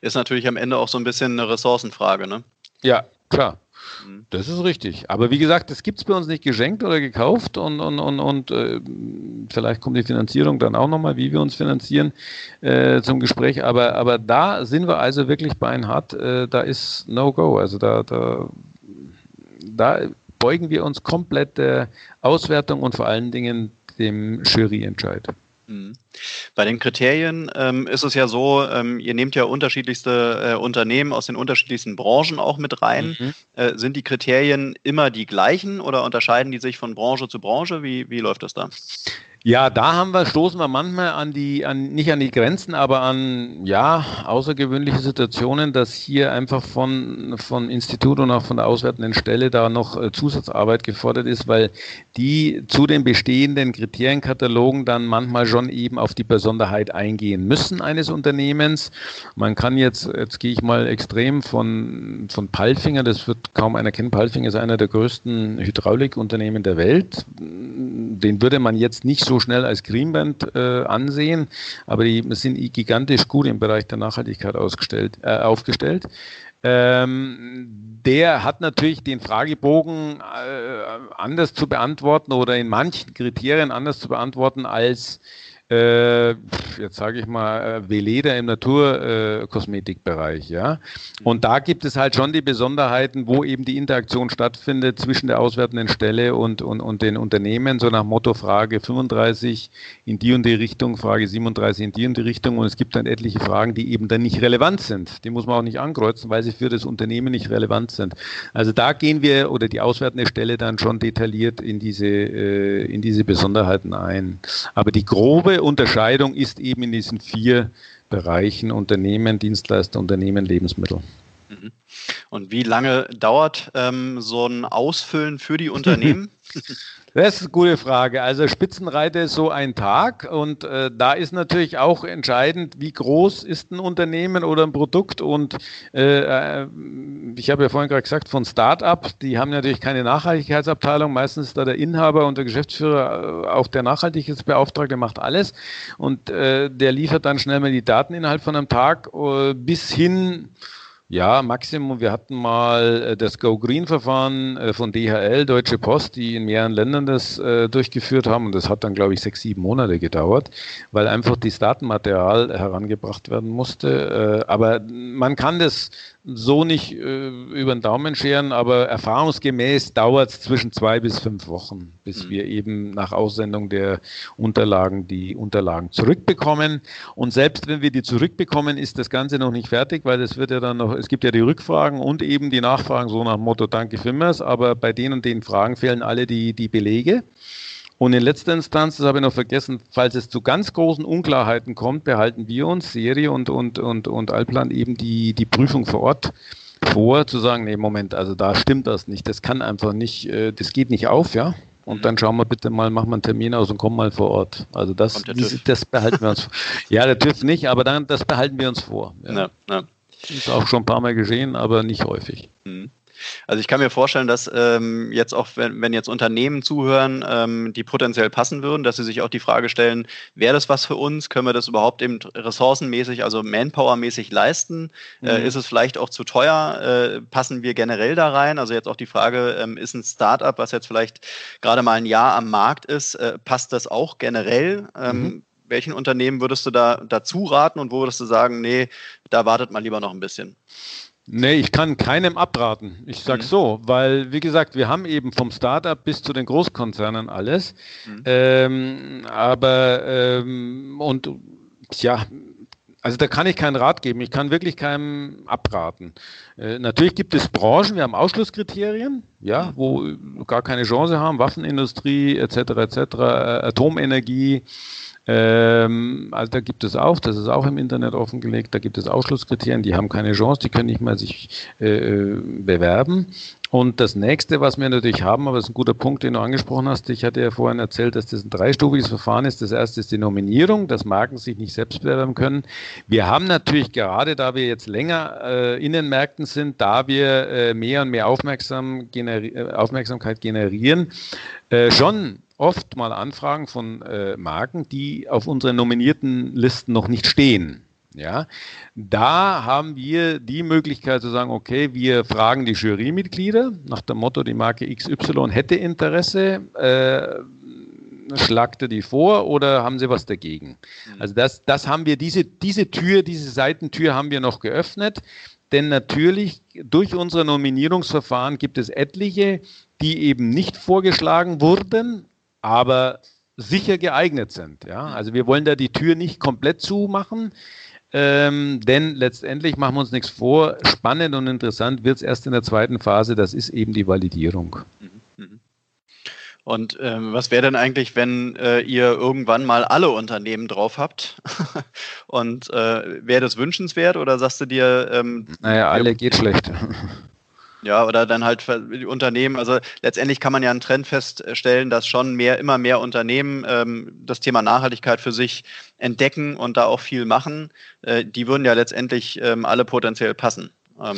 Ist natürlich am Ende auch so ein bisschen eine Ressourcenfrage, ne? Ja, klar. Mhm. Das ist richtig. Aber wie gesagt, das gibt es bei uns nicht geschenkt oder gekauft und, und, und, und äh, vielleicht kommt die Finanzierung dann auch nochmal, wie wir uns finanzieren, äh, zum Gespräch. Aber, aber da sind wir also wirklich bei einem Hart, äh, da ist No-Go. Also da, da, da beugen wir uns komplett der Auswertung und vor allen Dingen dem Juryentscheid. Mhm. Bei den Kriterien ähm, ist es ja so, ähm, ihr nehmt ja unterschiedlichste äh, Unternehmen aus den unterschiedlichsten Branchen auch mit rein. Mhm. Äh, sind die Kriterien immer die gleichen oder unterscheiden die sich von Branche zu Branche? Wie, wie läuft das da? Ja, da haben wir, stoßen wir manchmal an die, an, nicht an die Grenzen, aber an, ja, außergewöhnliche Situationen, dass hier einfach von, von Institut und auch von der auswertenden Stelle da noch äh, Zusatzarbeit gefordert ist, weil die zu den bestehenden Kriterienkatalogen dann manchmal schon eben auf die Besonderheit eingehen müssen eines Unternehmens. Man kann jetzt, jetzt gehe ich mal extrem von, von Palfinger, das wird kaum einer kennen. Palfinger ist einer der größten Hydraulikunternehmen der Welt. Den würde man jetzt nicht so schnell als Greenband äh, ansehen, aber die sind gigantisch gut im Bereich der Nachhaltigkeit ausgestellt, äh, aufgestellt. Ähm, der hat natürlich den Fragebogen äh, anders zu beantworten oder in manchen Kriterien anders zu beantworten als äh, jetzt sage ich mal, äh, Veleda im Naturkosmetikbereich, äh, ja. Und da gibt es halt schon die Besonderheiten, wo eben die Interaktion stattfindet zwischen der auswertenden Stelle und, und, und den Unternehmen, so nach Motto Frage 35 in die und die Richtung, Frage 37 in die und die Richtung. Und es gibt dann etliche Fragen, die eben dann nicht relevant sind. Die muss man auch nicht ankreuzen, weil sie für das Unternehmen nicht relevant sind. Also da gehen wir oder die auswertende Stelle dann schon detailliert in diese, äh, in diese Besonderheiten ein. Aber die grobe Unterscheidung ist eben in diesen vier Bereichen Unternehmen, Dienstleister, Unternehmen, Lebensmittel. Mhm. Und wie lange dauert ähm, so ein Ausfüllen für die Unternehmen? Das ist eine gute Frage. Also Spitzenreiter ist so ein Tag und äh, da ist natürlich auch entscheidend, wie groß ist ein Unternehmen oder ein Produkt und äh, äh ich habe ja vorhin gerade gesagt, von Start-up, die haben natürlich keine Nachhaltigkeitsabteilung, meistens ist da der Inhaber und der Geschäftsführer äh, auch der Nachhaltigkeitsbeauftragte, macht alles und äh, der liefert dann schnell mal die Daten innerhalb von einem Tag äh, bis hin ja, Maximum. Wir hatten mal äh, das Go Green Verfahren äh, von DHL, Deutsche Post, die in mehreren Ländern das äh, durchgeführt haben. Und das hat dann, glaube ich, sechs, sieben Monate gedauert, weil einfach das Datenmaterial herangebracht werden musste. aber man kann das so nicht äh, über den Daumen scheren, aber erfahrungsgemäß dauert es zwischen zwei bis fünf Wochen, bis mhm. wir eben nach Aussendung der Unterlagen die Unterlagen zurückbekommen. Und selbst wenn wir die zurückbekommen, ist das Ganze noch nicht fertig, weil es wird ja dann noch, es gibt ja die Rückfragen und eben die Nachfragen so nach dem Motto Danke vielmals, aber bei den und den Fragen fehlen alle die, die Belege. Und in letzter Instanz, das habe ich noch vergessen, falls es zu ganz großen Unklarheiten kommt, behalten wir uns, Serie und, und, und, und Allplan, eben die, die Prüfung vor Ort vor, zu sagen, nee, Moment, also da stimmt das nicht, das kann einfach nicht, äh, das geht nicht auf, ja. Und mhm. dann schauen wir bitte mal, machen wir einen Termin aus und kommen mal vor Ort. Also das, das, behalten wir uns vor. Ja, der TÜV nicht, aber dann, das behalten wir uns vor. Ja. Ja, ja. Ist auch schon ein paar Mal geschehen, aber nicht häufig. Mhm. Also ich kann mir vorstellen, dass ähm, jetzt auch, wenn, wenn jetzt Unternehmen zuhören, ähm, die potenziell passen würden, dass sie sich auch die Frage stellen, wäre das was für uns? Können wir das überhaupt eben ressourcenmäßig, also manpowermäßig leisten? Äh, mhm. Äh, ist es vielleicht auch zu teuer? Äh, passen wir generell da rein? Also jetzt auch die Frage, ähm, ist ein Startup, was jetzt vielleicht gerade mal ein Jahr am Markt ist, äh, passt das auch generell? Ähm, mhm. Welchen Unternehmen würdest du da dazu raten und wo würdest du sagen, nee, da wartet man lieber noch ein bisschen? Nee, ich kann keinem abraten. Ich sage mhm. so, weil, wie gesagt, wir haben eben vom Startup bis zu den Großkonzernen alles. Mhm. Ähm, aber, ähm, und ja, also da kann ich keinen Rat geben. Ich kann wirklich keinem abraten. Äh, natürlich gibt es Branchen, wir haben Ausschlusskriterien, ja, wo gar keine Chance haben, Waffenindustrie etc. etc. Äh, Atomenergie. Ähm, also da gibt es auch, das ist auch im Internet offengelegt, da gibt es Ausschlusskriterien, die haben keine Chance, die können nicht mehr sich äh, bewerben. Und das nächste, was wir natürlich haben, aber das ist ein guter Punkt, den du angesprochen hast, ich hatte ja vorhin erzählt, dass das ein dreistufiges Verfahren ist. Das erste ist die Nominierung, dass Marken sich nicht selbst bewerben können. Wir haben natürlich gerade, da wir jetzt länger äh, in den Märkten sind, da wir äh, mehr und mehr Aufmerksam generi äh, Aufmerksamkeit generieren, äh, schon oft mal Anfragen von äh, Marken, die auf unseren nominierten Listen noch nicht stehen. Ja, da haben wir die Möglichkeit zu sagen, okay, wir fragen die Jurymitglieder nach dem Motto, die Marke XY hätte Interesse, äh, schlagt er die vor oder haben sie was dagegen? Mhm. Also das, das haben wir, diese, diese Tür, diese Seitentür haben wir noch geöffnet, denn natürlich durch unser Nominierungsverfahren gibt es etliche, die eben nicht vorgeschlagen wurden, aber sicher geeignet sind. Ja? Also wir wollen da die Tür nicht komplett zumachen, ähm, denn letztendlich machen wir uns nichts vor. Spannend und interessant wird es erst in der zweiten Phase, das ist eben die Validierung. Mhm, mhm. Und ähm, was wäre denn eigentlich, wenn äh, ihr irgendwann mal alle Unternehmen drauf habt? Und äh, wäre das wünschenswert oder sagst du dir? Ähm, naja, alle geht schlecht. Ja, oder dann halt die Unternehmen. Also letztendlich kann man ja einen Trend feststellen, dass schon mehr, immer mehr Unternehmen ähm, das Thema Nachhaltigkeit für sich entdecken und da auch viel machen. Äh, die würden ja letztendlich ähm, alle potenziell passen. Ähm,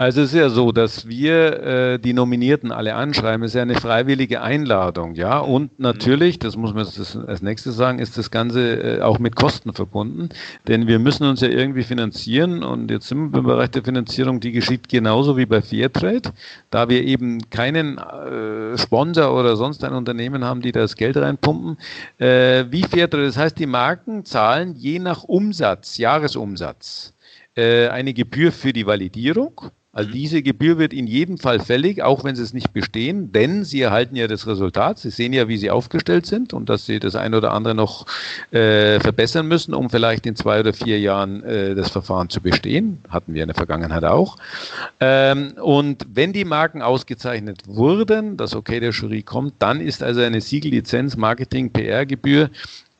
also es ist ja so, dass wir äh, die Nominierten alle anschreiben. Es ist ja eine freiwillige Einladung, ja. Und natürlich, das muss man das als nächstes sagen, ist das Ganze äh, auch mit Kosten verbunden. Denn wir müssen uns ja irgendwie finanzieren und jetzt sind wir im Bereich der Finanzierung, die geschieht genauso wie bei Fairtrade, da wir eben keinen äh, Sponsor oder sonst ein Unternehmen haben, die das Geld reinpumpen. Äh, wie Fairtrade, das heißt, die Marken zahlen je nach Umsatz, Jahresumsatz, äh, eine Gebühr für die Validierung also mhm. diese Gebühr wird in jedem Fall fällig, auch wenn sie es nicht bestehen, denn sie erhalten ja das Resultat. Sie sehen ja, wie sie aufgestellt sind und dass sie das ein oder andere noch äh, verbessern müssen, um vielleicht in zwei oder vier Jahren äh, das Verfahren zu bestehen. Hatten wir in der Vergangenheit auch. Ähm, und wenn die Marken ausgezeichnet wurden, das Okay der Jury kommt, dann ist also eine Siegellizenz, Marketing, PR-Gebühr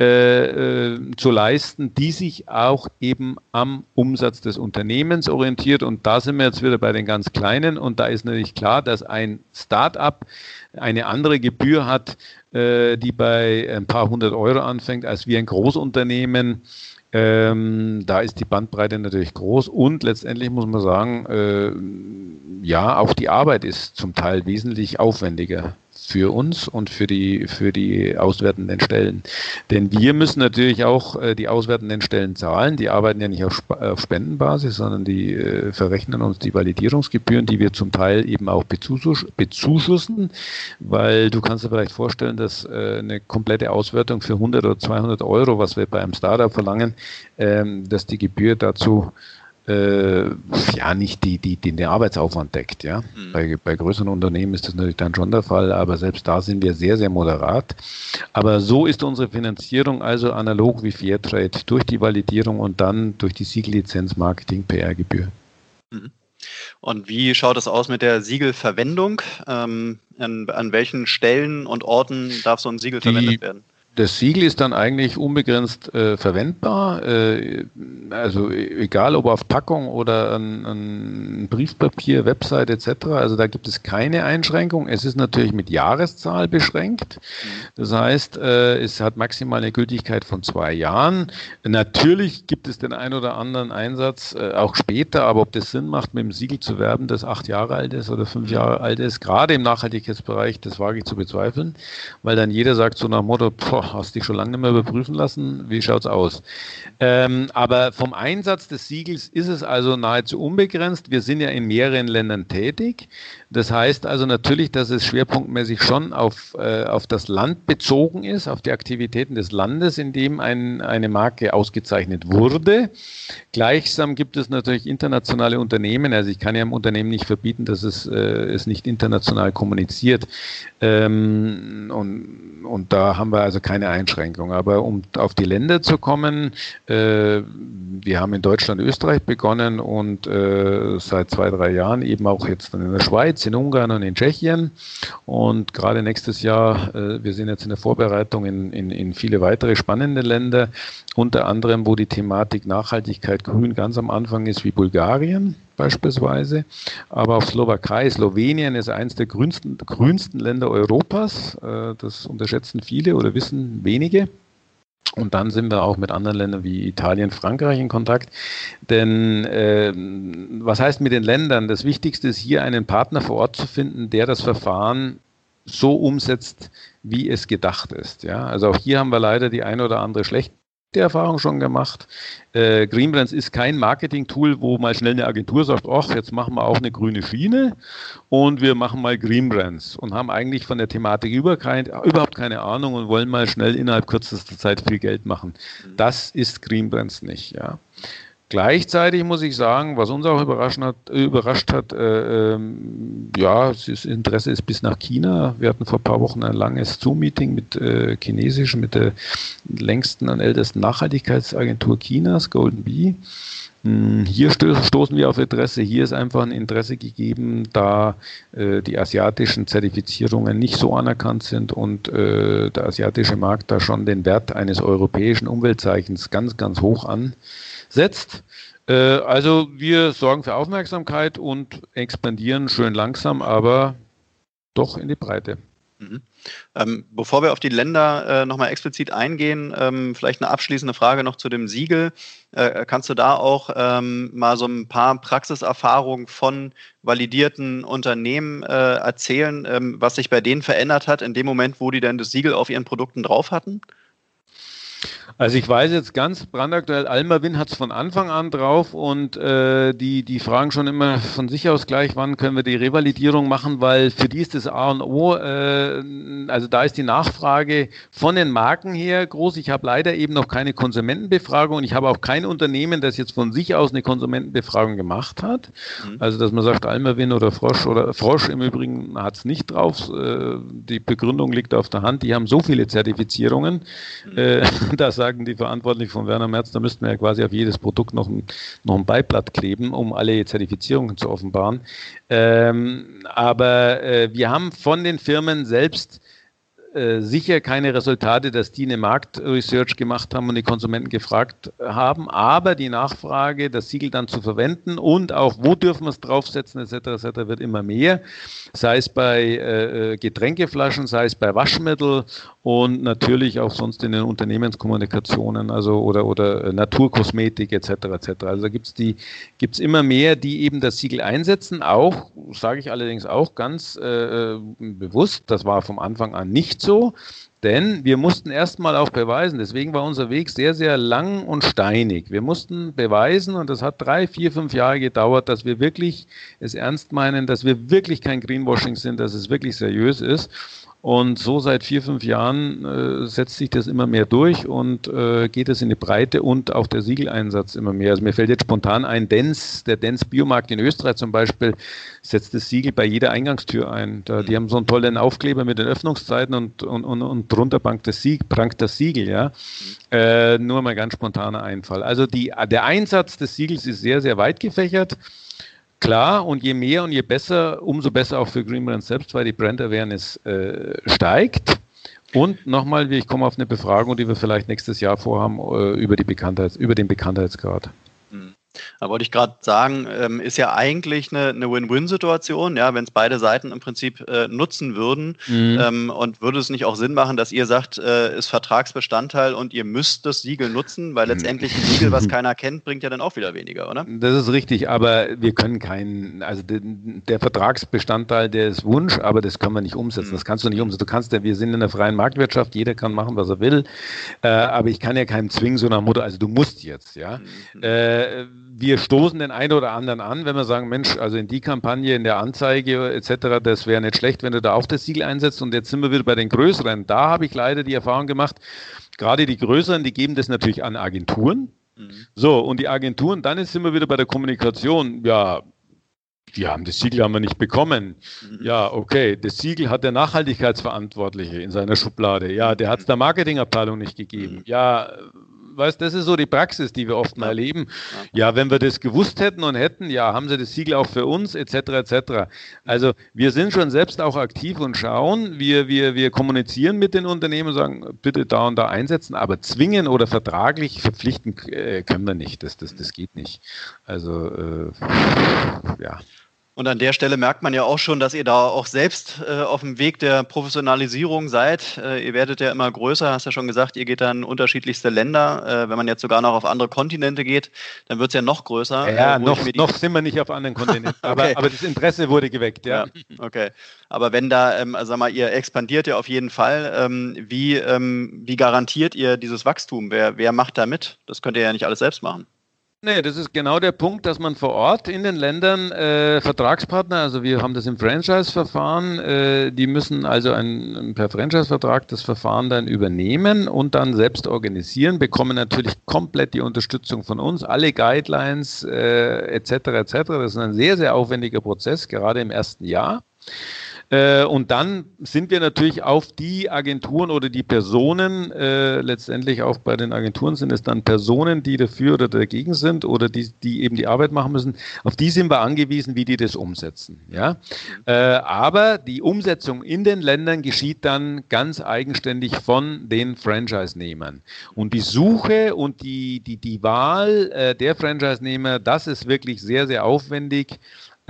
äh, äh, zu leisten, die sich auch eben am Umsatz des Unternehmens orientiert. Und da sind wir jetzt wieder bei den ganz Kleinen. Und da ist natürlich klar, dass ein Start-up eine andere Gebühr hat, äh, die bei ein paar hundert Euro anfängt, als wie ein Großunternehmen. Ähm, da ist die Bandbreite natürlich groß und letztendlich muss man sagen, äh, ja, auch die Arbeit ist zum Teil wesentlich aufwendiger für uns und für die, für die auswertenden Stellen. Denn wir müssen natürlich auch äh, die auswertenden Stellen zahlen. Die arbeiten ja nicht auf, Sp auf Spendenbasis, sondern die äh, verrechnen uns die Validierungsgebühren, die wir zum Teil eben auch bezuschuss bezuschussen, weil du kannst dir vielleicht vorstellen, dass äh, eine komplette Auswertung für 100 oder 200 Euro, was wir bei einem Startup verlangen, ähm, dass die Gebühr dazu äh, ja nicht die, die, die den Arbeitsaufwand deckt. Ja? Mhm. Bei, bei größeren Unternehmen ist das natürlich dann schon der Fall, aber selbst da sind wir sehr, sehr moderat. Aber so ist unsere Finanzierung also analog wie Fairtrade durch die Validierung und dann durch die Siegellizenz Marketing PR-Gebühr. Mhm. Und wie schaut es aus mit der Siegelverwendung? Ähm, an, an, welchen Stellen und Orten darf so ein Siegel die, verwendet werden? Das Siegel ist dann eigentlich unbegrenzt äh, verwendbar. Äh, also egal ob auf Packung oder an, an, Briefpapier, Website etc. Also da gibt es keine Einschränkung. Es ist natürlich mit Jahreszahl beschränkt. Das heißt, äh, es hat maximal eine Gültigkeit von zwei Jahren. Natürlich gibt es den ein oder anderen Einsatz äh, auch später, aber ob das Sinn macht, mit dem Siegel zu werben, das acht Jahre alt ist oder fünf Jahre alt ist, gerade im Nachhaltigkeitsbereich, das wage ich zu bezweifeln, weil dann jeder sagt so nach Motto, boah, hast dich schon lange nicht mehr überprüfen lassen. Wie schaut es aus? Ähm, aber vom Einsatz des Siegels ist es also nahezu unbegrenzt. Wir sind ja in mehreren Ländern tätig. Das heißt also natürlich, dass es schwerpunktmäßig schon auf, äh, auf das Land bezogen ist, auf die Aktivitäten des Landes, in dem ein, eine Marke ausgezeichnet wurde. Gleichsam gibt es natürlich internationale Unternehmen. Also ich kann ja einem Unternehmen nicht verbieten, dass es, äh, es nicht international kommuniziert. Ähm, und, und da haben wir also keine Einschränkung. Aber um auf die Länder zu kommen, äh, wir haben in Deutschland, Österreich begonnen und äh, seit zwei, drei Jahren eben auch jetzt in der Schweiz in Ungarn und in Tschechien. Und gerade nächstes Jahr, äh, wir sind jetzt in der Vorbereitung in, in, in viele weitere spannende Länder, unter anderem, wo die Thematik Nachhaltigkeit grün ganz am Anfang ist, wie Bulgarien beispielsweise. Aber auch Slowakei, Slowenien ist eines der grünsten, grünsten Länder Europas. Äh, das unterschätzen viele oder wissen wenige. Und dann sind wir auch mit anderen Ländern wie Italien, Frankreich in Kontakt. Denn äh, was heißt mit den Ländern? Das Wichtigste ist hier einen Partner vor Ort zu finden, der das Verfahren so umsetzt, wie es gedacht ist. Ja? Also auch hier haben wir leider die eine oder andere schlechte die Erfahrung schon gemacht. Äh, Greenbrands ist kein Marketing-Tool, wo mal schnell eine Agentur sagt, ach, jetzt machen wir auch eine grüne Schiene und wir machen mal Greenbrands und haben eigentlich von der Thematik über kein, überhaupt keine Ahnung und wollen mal schnell innerhalb kürzester Zeit viel Geld machen. Das ist Greenbrands nicht. Ja. Gleichzeitig muss ich sagen, was uns auch überrascht hat, überrascht hat äh, ähm, ja, das Interesse ist bis nach China. Wir hatten vor ein paar Wochen ein langes Zoom-Meeting mit äh, chinesischen, mit der längsten und ältesten Nachhaltigkeitsagentur Chinas, Golden Bee. Hm, hier stoßen wir auf Interesse. Hier ist einfach ein Interesse gegeben, da äh, die asiatischen Zertifizierungen nicht so anerkannt sind und äh, der asiatische Markt da schon den Wert eines europäischen Umweltzeichens ganz, ganz hoch an setzt. Äh, also wir sorgen für Aufmerksamkeit und expandieren schön langsam, aber doch in die Breite. Mhm. Ähm, bevor wir auf die Länder äh, nochmal explizit eingehen, ähm, vielleicht eine abschließende Frage noch zu dem Siegel. Äh, kannst du da auch ähm, mal so ein paar Praxiserfahrungen von validierten Unternehmen äh, erzählen, ähm, was sich bei denen verändert hat in dem Moment, wo die denn das Siegel auf ihren Produkten drauf hatten? Also ich weiß jetzt ganz brandaktuell, Almawin hat es von Anfang an drauf und äh, die, die fragen schon immer von sich aus gleich, wann können wir die Revalidierung machen, weil für die ist das A und O, äh, also da ist die Nachfrage von den Marken her groß. Ich habe leider eben noch keine Konsumentenbefragung und ich habe auch kein Unternehmen, das jetzt von sich aus eine Konsumentenbefragung gemacht hat. Mhm. Also dass man sagt, Almawin oder Frosch oder Frosch im Übrigen hat es nicht drauf. Äh, die Begründung liegt auf der Hand. Die haben so viele Zertifizierungen, mhm. äh, dass sagen die Verantwortlichen von Werner Merz, da müssten wir ja quasi auf jedes Produkt noch ein, noch ein Beiblatt kleben, um alle Zertifizierungen zu offenbaren. Ähm, aber äh, wir haben von den Firmen selbst äh, sicher keine Resultate, dass die eine Marktresearch gemacht haben und die Konsumenten gefragt haben, aber die Nachfrage, das Siegel dann zu verwenden und auch, wo dürfen wir es draufsetzen, etc., etc., wird immer mehr, sei es bei äh, äh, Getränkeflaschen, sei es bei Waschmittel und natürlich auch sonst in den Unternehmenskommunikationen, also oder, oder Naturkosmetik, etc., etc. Also da gibt es gibt's immer mehr, die eben das Siegel einsetzen, auch, sage ich allerdings auch ganz äh, bewusst, das war vom Anfang an nicht nicht so, denn wir mussten erstmal auch beweisen, deswegen war unser Weg sehr, sehr lang und steinig. Wir mussten beweisen, und das hat drei, vier, fünf Jahre gedauert, dass wir wirklich es ernst meinen, dass wir wirklich kein Greenwashing sind, dass es wirklich seriös ist. Und so seit vier, fünf Jahren äh, setzt sich das immer mehr durch und äh, geht es in die Breite und auch der Siegeleinsatz immer mehr. Also mir fällt jetzt spontan ein, Dens, der Dens Biomarkt in Österreich zum Beispiel, setzt das Siegel bei jeder Eingangstür ein. Da, die haben so einen tollen Aufkleber mit den Öffnungszeiten und, und, und, und drunter prangt das, Sieg, prangt das Siegel. Ja? Äh, nur mal ganz spontaner Einfall. Also die, der Einsatz des Siegels ist sehr, sehr weit gefächert. Klar, und je mehr und je besser, umso besser auch für Green Brand selbst, weil die Brand Awareness äh, steigt. Und nochmal, ich komme auf eine Befragung, die wir vielleicht nächstes Jahr vorhaben, äh, über, die Bekanntheit, über den Bekanntheitsgrad. Da wollte ich gerade sagen, ähm, ist ja eigentlich eine, eine Win-Win-Situation, ja, wenn es beide Seiten im Prinzip äh, nutzen würden. Mhm. Ähm, und würde es nicht auch Sinn machen, dass ihr sagt, äh, ist Vertragsbestandteil und ihr müsst das Siegel nutzen, weil mhm. letztendlich ein Siegel, was keiner kennt, bringt ja dann auch wieder weniger, oder? Das ist richtig, aber wir können keinen, also den, der Vertragsbestandteil, der ist Wunsch, aber das können wir nicht umsetzen. Mhm. Das kannst du nicht umsetzen. Du kannst ja, wir sind in der freien Marktwirtschaft, jeder kann machen, was er will, äh, aber ich kann ja keinem zwingen, so nach Motto, also du musst jetzt, ja. Mhm. Wir stoßen den einen oder anderen an, wenn wir sagen, Mensch, also in die Kampagne, in der Anzeige etc., das wäre nicht schlecht, wenn du da auch das Siegel einsetzt. Und jetzt sind wir wieder bei den größeren. Da habe ich leider die Erfahrung gemacht, gerade die größeren, die geben das natürlich an Agenturen. Mhm. So, und die Agenturen, dann sind wir wieder bei der Kommunikation. Ja, die haben das Siegel haben wir nicht bekommen. Mhm. Ja, okay. Das Siegel hat der Nachhaltigkeitsverantwortliche in seiner Schublade. Ja, der hat es der Marketingabteilung nicht gegeben. Mhm. Ja, weißt, das ist so die Praxis, die wir oft mal erleben. Ja, wenn wir das gewusst hätten und hätten, ja, haben sie das Siegel auch für uns, etc., etc. Also wir sind schon selbst auch aktiv und schauen, wir, wir, wir kommunizieren mit den Unternehmen, sagen, bitte da und da einsetzen, aber zwingen oder vertraglich verpflichten äh, können wir nicht. Das, das, das geht nicht. Also, äh, ja. Und an der Stelle merkt man ja auch schon, dass ihr da auch selbst äh, auf dem Weg der Professionalisierung seid. Äh, ihr werdet ja immer größer, hast ja schon gesagt, ihr geht dann in unterschiedlichste Länder. Äh, wenn man jetzt sogar noch auf andere Kontinente geht, dann wird es ja noch größer. Ja, äh, noch, noch sind wir nicht auf anderen Kontinenten, aber, okay. aber, das Interesse wurde geweckt, ja. ja okay. Aber wenn da, ähm, sag mal, ihr expandiert ja auf jeden Fall, ähm, wie, ähm, wie garantiert ihr dieses Wachstum? Wer, wer macht da mit? Das könnt ihr ja nicht alles selbst machen. Nee, das ist genau der Punkt, dass man vor Ort in den Ländern äh, Vertragspartner, also wir haben das im Franchise-Verfahren, äh, die müssen also ein, per Franchise-Vertrag das Verfahren dann übernehmen und dann selbst organisieren, bekommen natürlich komplett die Unterstützung von uns, alle Guidelines äh, etc. etc. Das ist ein sehr, sehr aufwendiger Prozess, gerade im ersten Jahr. Äh, und dann sind wir natürlich auf die Agenturen oder die Personen, äh, letztendlich auch bei den Agenturen sind es dann Personen, die dafür oder dagegen sind oder die, die eben die Arbeit machen müssen, auf die sind wir angewiesen, wie die das umsetzen. Ja? Äh, aber die Umsetzung in den Ländern geschieht dann ganz eigenständig von den Franchise-Nehmern. Und die Suche und die, die, die Wahl äh, der Franchise-Nehmer, das ist wirklich sehr, sehr aufwendig.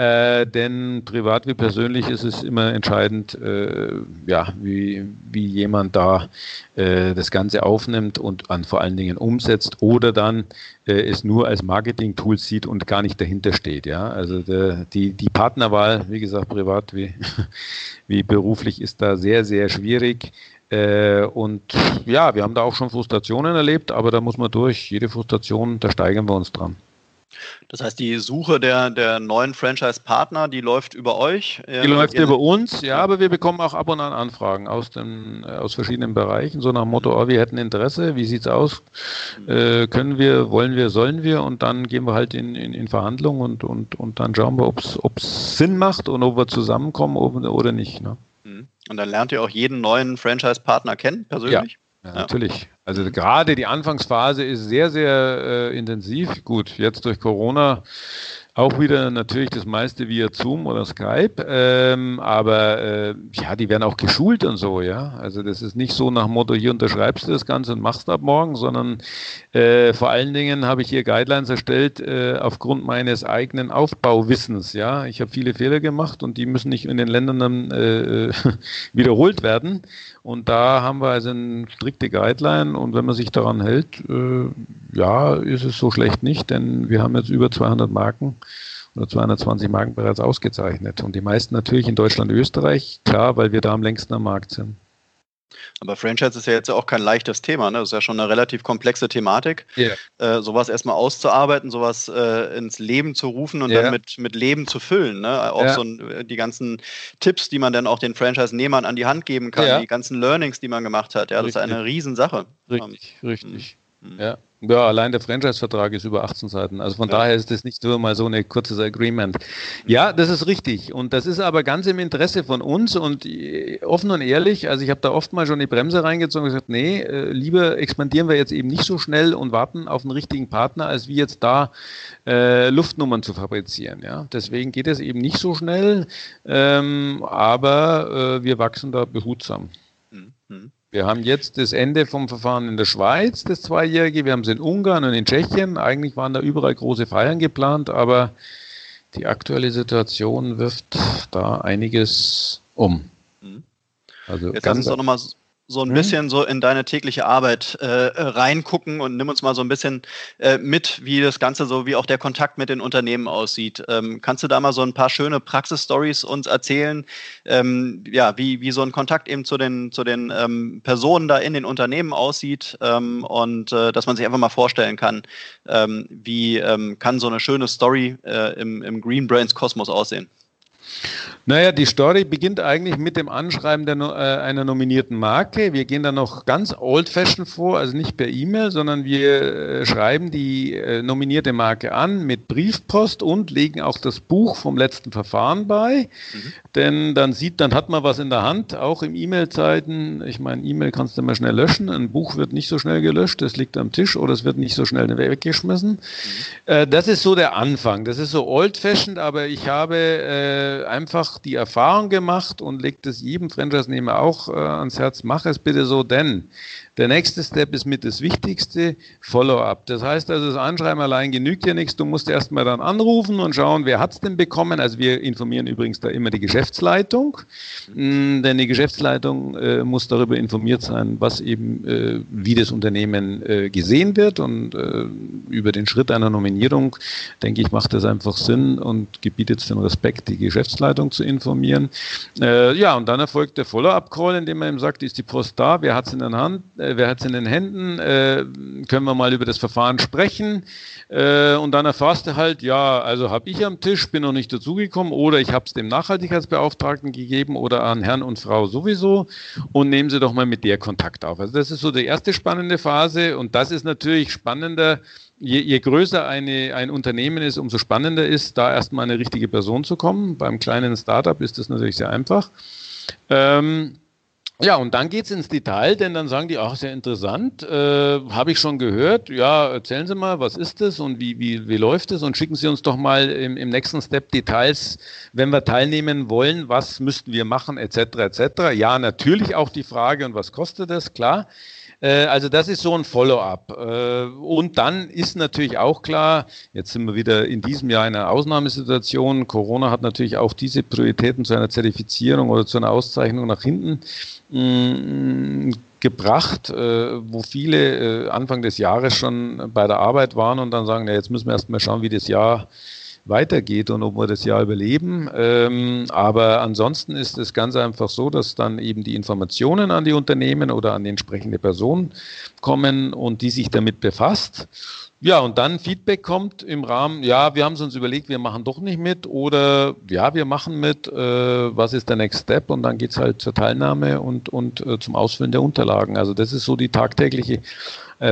Äh, denn privat wie persönlich ist es immer entscheidend, äh, ja, wie, wie jemand da äh, das Ganze aufnimmt und an vor allen Dingen umsetzt oder dann äh, es nur als Marketing-Tool sieht und gar nicht dahinter steht. Ja? Also der, die, die Partnerwahl, wie gesagt, privat wie, wie beruflich, ist da sehr, sehr schwierig. Äh, und ja, wir haben da auch schon Frustrationen erlebt, aber da muss man durch. Jede Frustration, da steigern wir uns dran. Das heißt, die Suche der, der neuen Franchise-Partner, die läuft über euch? Die ähm, läuft über uns, ja, aber wir bekommen auch ab und an Anfragen aus, den, äh, aus verschiedenen Bereichen, so nach dem Motto, oh, wir hätten Interesse, wie sieht es aus? Äh, können wir, wollen wir, sollen wir? Und dann gehen wir halt in, in, in Verhandlungen und, und, und dann schauen wir, ob es Sinn macht und ob wir zusammenkommen oder nicht. Ne? Mhm. Und dann lernt ihr auch jeden neuen Franchise-Partner kennen, persönlich? Ja, natürlich. Also gerade die Anfangsphase ist sehr, sehr äh, intensiv. Gut, jetzt durch Corona auch wieder natürlich das meiste via Zoom oder Skype, ähm, aber äh, ja, die werden auch geschult und so, ja. Also das ist nicht so nach Motto, hier unterschreibst du das Ganze und machst ab morgen, sondern äh, vor allen Dingen habe ich hier Guidelines erstellt äh, aufgrund meines eigenen Aufbauwissens, ja. Ich habe viele Fehler gemacht und die müssen nicht in den Ländern dann äh, wiederholt werden. Und da haben wir also eine strikte Guideline und wenn man sich daran hält, äh, ja, ist es so schlecht nicht, denn wir haben jetzt über 200 Marken oder 220 Marken bereits ausgezeichnet. Und die meisten natürlich in Deutschland, Österreich, klar, weil wir da am längsten am Markt sind. Aber Franchise ist ja jetzt auch kein leichtes Thema. Ne? Das ist ja schon eine relativ komplexe Thematik. Yeah. Äh, sowas erstmal auszuarbeiten, sowas äh, ins Leben zu rufen und yeah. dann mit, mit Leben zu füllen. Ne? Auch yeah. so ein, die ganzen Tipps, die man dann auch den Franchise-Nehmern an die Hand geben kann, die ganzen Learnings, die man gemacht hat. Ja, das ist eine Riesensache. Richtig, richtig. Mhm. Ja. Ja, allein der Franchise-Vertrag ist über 18 Seiten. Also von ja. daher ist das nicht nur mal so ein kurzes Agreement. Ja, das ist richtig. Und das ist aber ganz im Interesse von uns und offen und ehrlich, also ich habe da oft mal schon die Bremse reingezogen und gesagt, nee, äh, lieber expandieren wir jetzt eben nicht so schnell und warten auf einen richtigen Partner, als wie jetzt da äh, Luftnummern zu fabrizieren. Ja? Deswegen geht es eben nicht so schnell, ähm, aber äh, wir wachsen da behutsam. Wir haben jetzt das Ende vom Verfahren in der Schweiz, das Zweijährige. Wir haben es in Ungarn und in Tschechien. Eigentlich waren da überall große Feiern geplant, aber die aktuelle Situation wirft da einiges um. Mhm. Also Jetzt lass uns doch nochmal so ein mhm. bisschen so in deine tägliche Arbeit äh, reingucken und nimm uns mal so ein bisschen äh, mit, wie das Ganze so, wie auch der Kontakt mit den Unternehmen aussieht. Ähm, kannst du da mal so ein paar schöne Praxisstories uns erzählen, ähm, ja, wie, wie so ein Kontakt eben zu den, zu den ähm, Personen da in den Unternehmen aussieht ähm, und äh, dass man sich einfach mal vorstellen kann, ähm, wie ähm, kann so eine schöne Story äh, im, im Green Brains Kosmos aussehen? Naja, die Story beginnt eigentlich mit dem Anschreiben der, äh, einer nominierten Marke. Wir gehen da noch ganz old-fashioned vor, also nicht per E-Mail, sondern wir äh, schreiben die äh, nominierte Marke an mit Briefpost und legen auch das Buch vom letzten Verfahren bei. Mhm. Denn dann sieht, dann hat man was in der Hand, auch im E-Mail-Zeiten. Ich meine, E-Mail kannst du immer schnell löschen. Ein Buch wird nicht so schnell gelöscht, es liegt am Tisch oder es wird nicht so schnell weggeschmissen. Mhm. Äh, das ist so der Anfang. Das ist so old-fashioned, aber ich habe einfach die Erfahrung gemacht und legt es jedem Franchise-Nehmer auch äh, ans Herz, mach es bitte so, denn der nächste Step ist mit das Wichtigste, Follow-up. Das heißt also, das Anschreiben allein genügt ja nichts. Du musst erstmal dann anrufen und schauen, wer hat es denn bekommen. Also wir informieren übrigens da immer die Geschäftsleitung, mh, denn die Geschäftsleitung äh, muss darüber informiert sein, was eben, äh, wie das Unternehmen äh, gesehen wird und äh, über den Schritt einer Nominierung, denke ich, macht das einfach Sinn und gebietet den Respekt, die Geschäftsleitung zu informieren. Äh, ja, und dann erfolgt der Follow-up-Call, indem man ihm sagt, ist die Post da, wer hat es in Hand, äh, in den Händen, äh, können wir mal über das Verfahren sprechen. Äh, und dann erfasst er halt, ja, also habe ich am Tisch, bin noch nicht dazugekommen oder ich habe es dem Nachhaltigkeitsbeauftragten gegeben oder an Herrn und Frau sowieso und nehmen Sie doch mal mit der Kontakt auf. Also das ist so die erste spannende Phase und das ist natürlich spannender, Je, je, größer eine, ein Unternehmen ist, umso spannender ist, da erstmal eine richtige Person zu kommen. Beim kleinen Startup ist das natürlich sehr einfach. Ähm, Ja, und dann geht es ins Detail, denn dann sagen die, ach, sehr interessant, äh, habe ich schon gehört. Ja, erzählen Sie mal, was ist das und wie, wie, wie läuft es? Und schicken Sie uns doch mal im, im nächsten Step Details, wenn wir teilnehmen wollen, was müssten wir machen, etc. etc. Ja, natürlich auch die Frage, und was kostet das? Klar. Äh, also das ist so ein Follow-up. Äh, und dann ist natürlich auch klar, jetzt sind wir wieder in diesem Jahr in einer Ausnahmesituation. Corona hat natürlich auch diese Prioritäten zu einer Zertifizierung oder zu einer Auszeichnung nach hinten mm, gebracht, äh, wo viele Anfang des Jahres schon bei der Arbeit waren und dann sagen, ja, jetzt müssen wir erst mal schauen, wie das Jahr weitergeht und ob wir das Jahr überleben. Ähm, aber ansonsten ist es ganz einfach so, dass dann eben die Informationen an die Unternehmen oder an die entsprechende Person kommen und die sich damit befasst. Ja, und dann Feedback kommt im Rahmen, ja, wir haben es uns überlegt, wir machen doch nicht mit oder ja, wir machen mit, äh, was ist der Next Step? Und dann geht es halt zur Teilnahme und, und äh, zum Ausfüllen der Unterlagen. Also das ist so die tagtägliche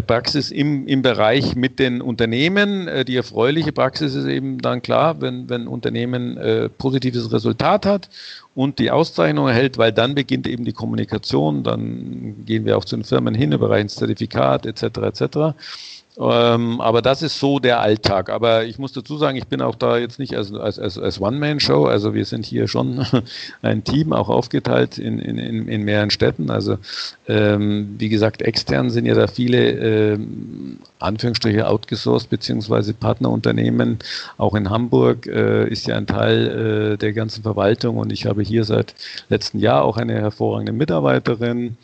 Praxis im, im Bereich mit den Unternehmen. Äh, die erfreuliche Praxis ist eben dann klar, wenn, wenn ein Unternehmen äh, positives Resultat hat und die Auszeichnung erhält, weil dann beginnt eben die Kommunikation, dann gehen wir auch zu den Firmen hin, überreichen Zertifikat etc. etc. Ähm, aber das ist so der Alltag. Aber ich muss dazu sagen, ich bin auch da jetzt nicht als, als, als, als One-Man-Show. Also wir sind hier schon ein Team, auch aufgeteilt in, in, in, in mehreren Städten. Also ähm, wie gesagt, extern sind ja da viele ähm, Anführungsstriche outgesourced beziehungsweise Partnerunternehmen. Auch in Hamburg äh, ist ja ein Teil äh, der ganzen Verwaltung und ich habe hier seit letztem Jahr auch eine hervorragende Mitarbeiterin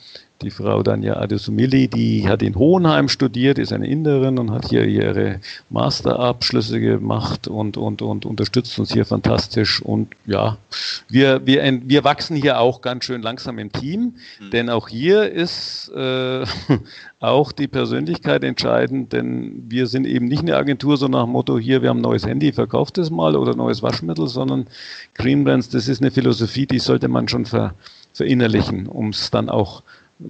die Frau Danja Adesumili, die hat in Hohenheim studiert, ist eine Inderin und hat hier ihre Masterabschlüsse gemacht und, und, und unterstützt uns hier fantastisch. Und ja, wir, wir, wir wachsen hier auch ganz schön langsam im Team, mhm. denn auch hier ist äh, auch die Persönlichkeit entscheidend, denn wir sind eben nicht eine Agentur so nach dem Motto, hier, wir haben ein neues Handy, verkauft es mal oder neues Waschmittel, sondern Green Brands, das ist eine Philosophie, die sollte man schon ver, verinnerlichen, um es dann auch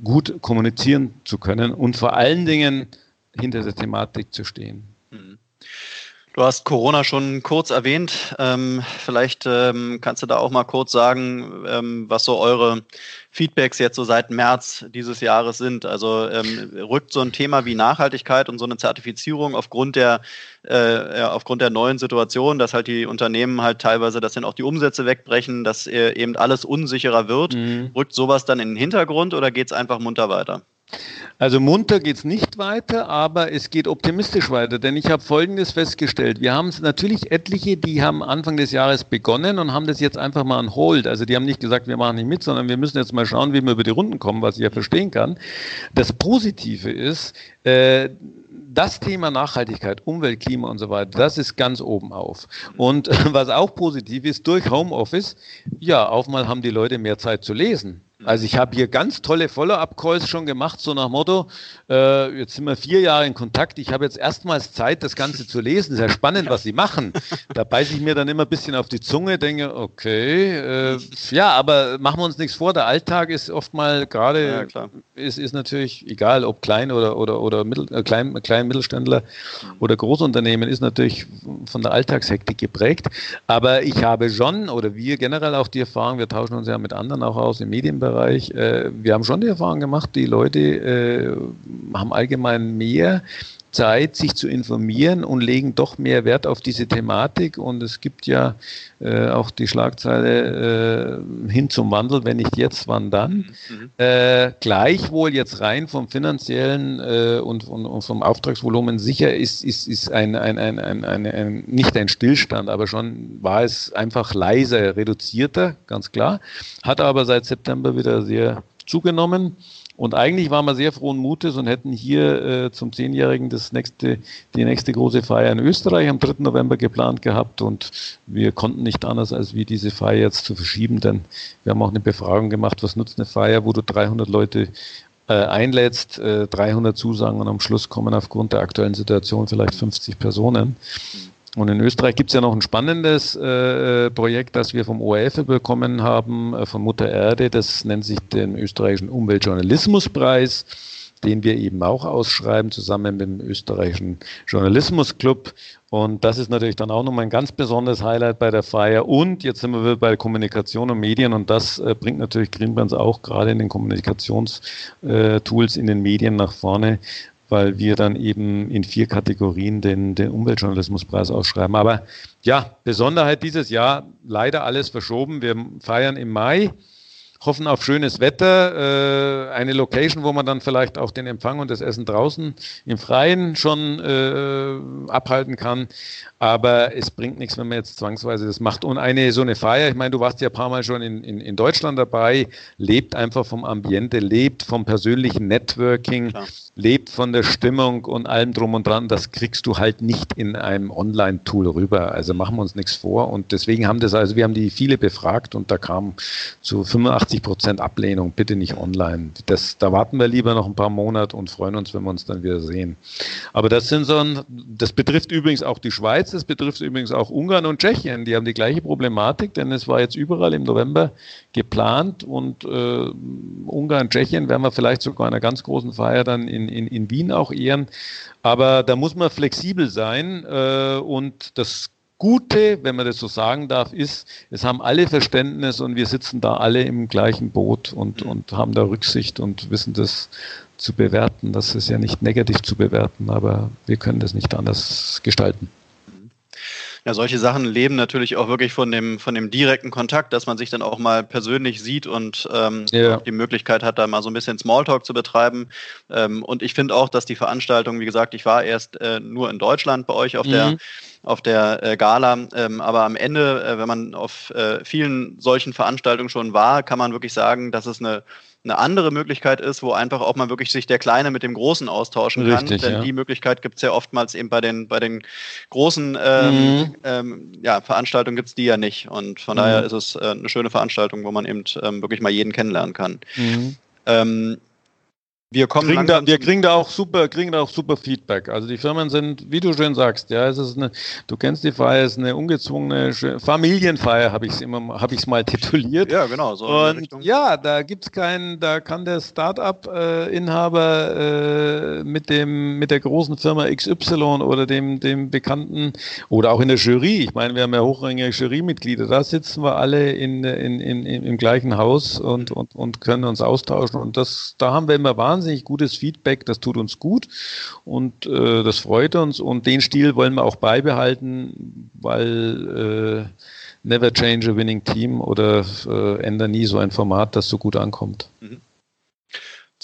gut kommunizieren zu können und vor allen Dingen hinter der Thematik zu stehen. Du hast Corona schon kurz erwähnt. Ähm, vielleicht ähm, kannst du da auch mal kurz sagen, ähm, was so eure Feedbacks jetzt so seit März dieses Jahres sind. Also ähm, rückt so ein Thema wie Nachhaltigkeit und so eine Zertifizierung aufgrund der, äh, aufgrund der neuen Situation, dass halt die Unternehmen halt teilweise, dass dann auch die Umsätze wegbrechen, dass äh, eben alles unsicherer wird. Mhm. Rückt sowas dann in den Hintergrund oder geht es einfach munter weiter? Also munter geht es nicht weiter, aber es geht optimistisch weiter, denn ich habe Folgendes festgestellt. Wir haben natürlich etliche, die haben Anfang des Jahres begonnen und haben das jetzt einfach mal an Hold. Also die haben nicht gesagt, wir machen nicht mit, sondern wir müssen jetzt mal schauen, wie wir über die Runden kommen, was ich ja verstehen kann. Das Positive ist, äh, das Thema Nachhaltigkeit, Umwelt, Klima und so weiter, das ist ganz oben auf. Und was auch positiv ist, durch Homeoffice, ja, auf mal haben die Leute mehr Zeit zu lesen. Also ich habe hier ganz tolle Follow-up-Calls schon gemacht, so nach Motto, äh, jetzt sind wir vier Jahre in Kontakt, ich habe jetzt erstmals Zeit, das Ganze zu lesen. Sehr spannend, was Sie machen. Da beiße ich mir dann immer ein bisschen auf die Zunge, denke, okay, äh, ja, aber machen wir uns nichts vor, der Alltag ist oft mal gerade, ja, ist, ist natürlich egal, ob klein oder, oder, oder mittel, äh, klein, klein Mittelständler oder Großunternehmen, ist natürlich von der Alltagshektik geprägt. Aber ich habe schon, oder wir generell auch die Erfahrung, wir tauschen uns ja mit anderen auch aus im Medienbereich, Bereich. Äh, wir haben schon die Erfahrung gemacht, die Leute äh, haben allgemein mehr Zeit, sich zu informieren und legen doch mehr Wert auf diese Thematik. Und es gibt ja äh, auch die Schlagzeile äh, hin zum Wandel, wenn nicht jetzt, wann dann. Mhm. Äh, gleichwohl jetzt rein vom finanziellen äh, und, und, und, vom Auftragsvolumen sicher ist, ist, ist ein, ein, ein, ein, ein, ein, nicht ein Stillstand, aber schon war es einfach leiser, reduzierter, ganz klar. Hat aber seit September wieder sehr zugenommen. Und eigentlich waren wir sehr frohen Mutes und hätten hier äh, zum Zehnjährigen das nächste, die nächste große Feier in Österreich am 3. November geplant gehabt und wir konnten nicht anders, als wie diese Feier jetzt zu verschieben, denn wir haben auch eine Befragung gemacht, was nutzt eine Feier, wo du 300 Leute äh, einlädst, äh, 300 Zusagen und am Schluss kommen aufgrund der aktuellen Situation vielleicht 50 Personen. Und in Österreich gibt es ja noch ein spannendes äh, Projekt, das wir vom ORF bekommen haben, äh, von Mutter Erde. Das nennt sich den österreichischen Umweltjournalismuspreis. den wir eben auch ausschreiben, zusammen mit dem österreichischen Journalismusclub. Und das ist natürlich dann auch nochmal ein ganz besonderes Highlight bei der Feier. Und jetzt sind wir bei Kommunikation und Medien und das äh, bringt natürlich Greenbrands auch gerade in den Kommunikationstools in den Medien nach vorne, weil wir dann eben in vier Kategorien den, den Umweltjournalismuspreis ausschreiben. Aber ja, Besonderheit dieses Jahr, leider alles verschoben. Wir feiern im Mai hoffen auf schönes Wetter, äh, eine Location, wo man dann vielleicht auch den Empfang und das Essen draußen im Freien schon äh, abhalten kann. Aber es bringt nichts, wenn man jetzt zwangsweise das macht. Und eine so eine Feier, ich meine, du warst ja ein paar Mal schon in, in, in Deutschland dabei, lebt einfach vom Ambiente, lebt vom persönlichen Networking, Klar. Lebt von der Stimmung und allem drum und dran. Das kriegst du halt nicht in einem Online-Tool rüber. Also machen wir uns nichts vor. Und deswegen haben das, also wir haben die viele befragt und da kam zu 85 Prozent Ablehnung, bitte nicht online. Das, da warten wir lieber noch ein paar Monate und freuen uns, wenn wir uns dann wieder sehen. Aber das sind so ein, das betrifft übrigens auch die Schweiz das betrifft übrigens auch Ungarn und Tschechien. Die haben die gleiche Problematik, denn es war jetzt überall im November geplant und äh, Ungarn, Tschechien werden wir vielleicht sogar einer ganz großen Feier dann in, in, in Wien auch ehren. Aber da muss man flexibel sein äh, und das Gute, wenn man das so sagen darf, ist, es haben alle Verständnis und wir sitzen da alle im gleichen Boot und, und haben da Rücksicht und wissen das zu bewerten. Das ist ja nicht negativ zu bewerten, aber wir können das nicht anders gestalten. Ja, solche Sachen leben natürlich auch wirklich von dem, von dem direkten Kontakt, dass man sich dann auch mal persönlich sieht und ähm, ja. die Möglichkeit hat, da mal so ein bisschen Smalltalk zu betreiben. Ähm, und ich finde auch, dass die Veranstaltung, wie gesagt, ich war erst äh, nur in Deutschland bei euch auf mhm. der auf der äh, Gala. Ähm, aber am Ende, äh, wenn man auf äh, vielen solchen Veranstaltungen schon war, kann man wirklich sagen, dass es eine eine andere Möglichkeit ist, wo einfach auch mal wirklich sich der Kleine mit dem Großen austauschen kann. Richtig, Denn ja. die Möglichkeit gibt es ja oftmals eben bei den, bei den großen ähm, mhm. ähm, ja, Veranstaltungen gibt es die ja nicht. Und von mhm. daher ist es äh, eine schöne Veranstaltung, wo man eben ähm, wirklich mal jeden kennenlernen kann. Mhm. Wir, kommen kriegen da, wir kriegen da auch super, kriegen da auch super Feedback. Also die Firmen sind, wie du schön sagst, ja, es ist eine, du kennst die Feier, es ist eine ungezwungene Familienfeier, habe ich es immer, habe ich es mal tituliert. Ja, genau. So Und ja, da gibt es keinen, da kann der Start-up-Inhaber äh, äh, mit dem, mit der großen Firma XY oder dem, dem Bekannten oder auch in der Jury. Ich meine, wir haben ja hochrangige Jurymitglieder. Da sitzen wir alle in, in, in, im gleichen Haus und, und, und können uns austauschen. Und das, da haben wir immer wahnsinnig wahnsinnig gutes Feedback, das tut uns gut und äh, das freut uns und den Stil wollen wir auch beibehalten, weil äh, never change a winning team oder äh, ändere nie so ein Format, das so gut ankommt. Mhm.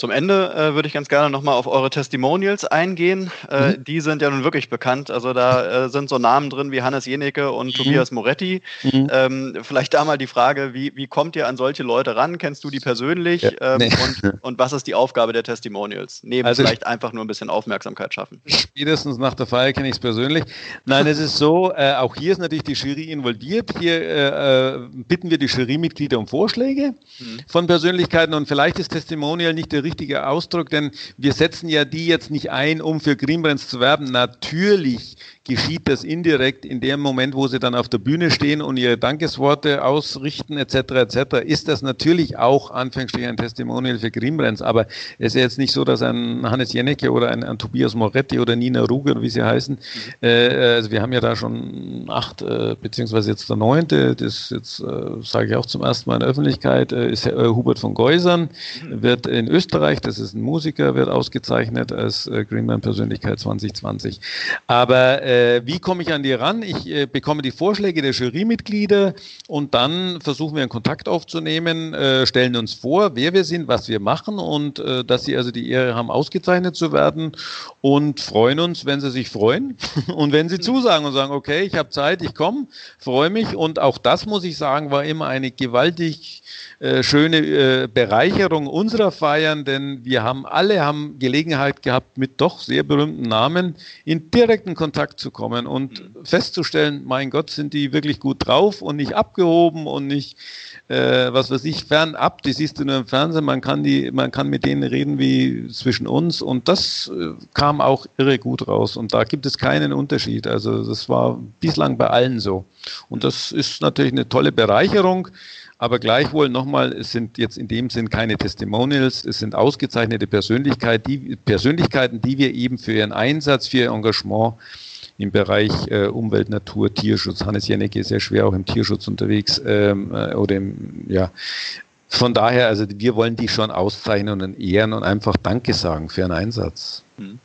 Zum Ende äh, würde ich ganz gerne nochmal auf eure Testimonials eingehen. Äh, mhm. Die sind ja nun wirklich bekannt. Also da äh, sind so Namen drin wie Hannes Jenecke und mhm. Tobias Moretti. Mhm. Ähm, vielleicht da mal die Frage, wie, wie kommt ihr an solche Leute ran? Kennst du die persönlich? Ja, ähm, nee. und, und was ist die Aufgabe der Testimonials? Neben also vielleicht einfach nur ein bisschen Aufmerksamkeit schaffen. Spätestens nach der Feier kenne ich es persönlich. Nein, es ist so, äh, auch hier ist natürlich die Jury involviert. Hier äh, äh, bitten wir die Jurymitglieder um Vorschläge mhm. von Persönlichkeiten und vielleicht ist Testimonial nicht der richtige Ausdruck, denn wir setzen ja die jetzt nicht ein, um für Greenbrands zu werben. Natürlich geschieht das indirekt in dem Moment, wo sie dann auf der Bühne stehen und ihre Dankesworte ausrichten etc. etc. ist das natürlich auch anfänglich ein Testimonial für Greenbrands, aber es ist jetzt nicht so, dass ein Hannes Jennecke oder ein, ein Tobias Moretti oder Nina Ruger, wie sie heißen, mhm. äh, also wir haben ja da schon acht, äh, beziehungsweise jetzt der neunte, das jetzt äh, sage ich auch zum ersten Mal in der Öffentlichkeit, äh, ist äh, Hubert von Geusern, mhm. wird in Österreich, das ist ein Musiker, wird ausgezeichnet als äh, Greenbrand Persönlichkeit 2020. Aber äh, wie komme ich an die ran? Ich äh, bekomme die Vorschläge der Jurymitglieder und dann versuchen wir einen Kontakt aufzunehmen, äh, stellen uns vor, wer wir sind, was wir machen und äh, dass sie also die Ehre haben, ausgezeichnet zu werden und freuen uns, wenn sie sich freuen und wenn sie zusagen und sagen, okay, ich habe Zeit, ich komme, freue mich und auch das muss ich sagen, war immer eine gewaltig äh, schöne äh, Bereicherung unserer Feiern, denn wir haben alle haben Gelegenheit gehabt, mit doch sehr berühmten Namen in direkten Kontakt zu kommen und mhm. festzustellen, mein Gott, sind die wirklich gut drauf und nicht abgehoben und nicht, äh, was weiß ich, fernab, die siehst du nur im Fernsehen, man kann, die, man kann mit denen reden wie zwischen uns und das äh, kam auch irre gut raus und da gibt es keinen Unterschied. Also das war bislang bei allen so. Und das ist natürlich eine tolle Bereicherung. Aber gleichwohl nochmal, es sind jetzt in dem Sinn keine Testimonials, es sind ausgezeichnete Persönlichkeit, die, Persönlichkeiten, die wir eben für ihren Einsatz, für ihr Engagement im Bereich äh, Umwelt, Natur, Tierschutz, Hannes Jennecke ist sehr schwer auch im Tierschutz unterwegs, ähm, äh, oder im, ja, von daher, also wir wollen die schon auszeichnen und ehren und einfach Danke sagen für ihren Einsatz. Mhm.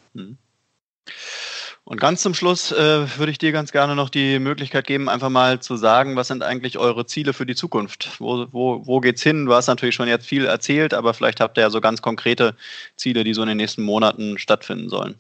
Und ganz zum Schluss äh, würde ich dir ganz gerne noch die Möglichkeit geben, einfach mal zu sagen, was sind eigentlich eure Ziele für die Zukunft? Wo, wo, wo geht's hin? Du hast natürlich schon jetzt viel erzählt, aber vielleicht habt ihr ja so ganz konkrete Ziele, die so in den nächsten Monaten stattfinden sollen.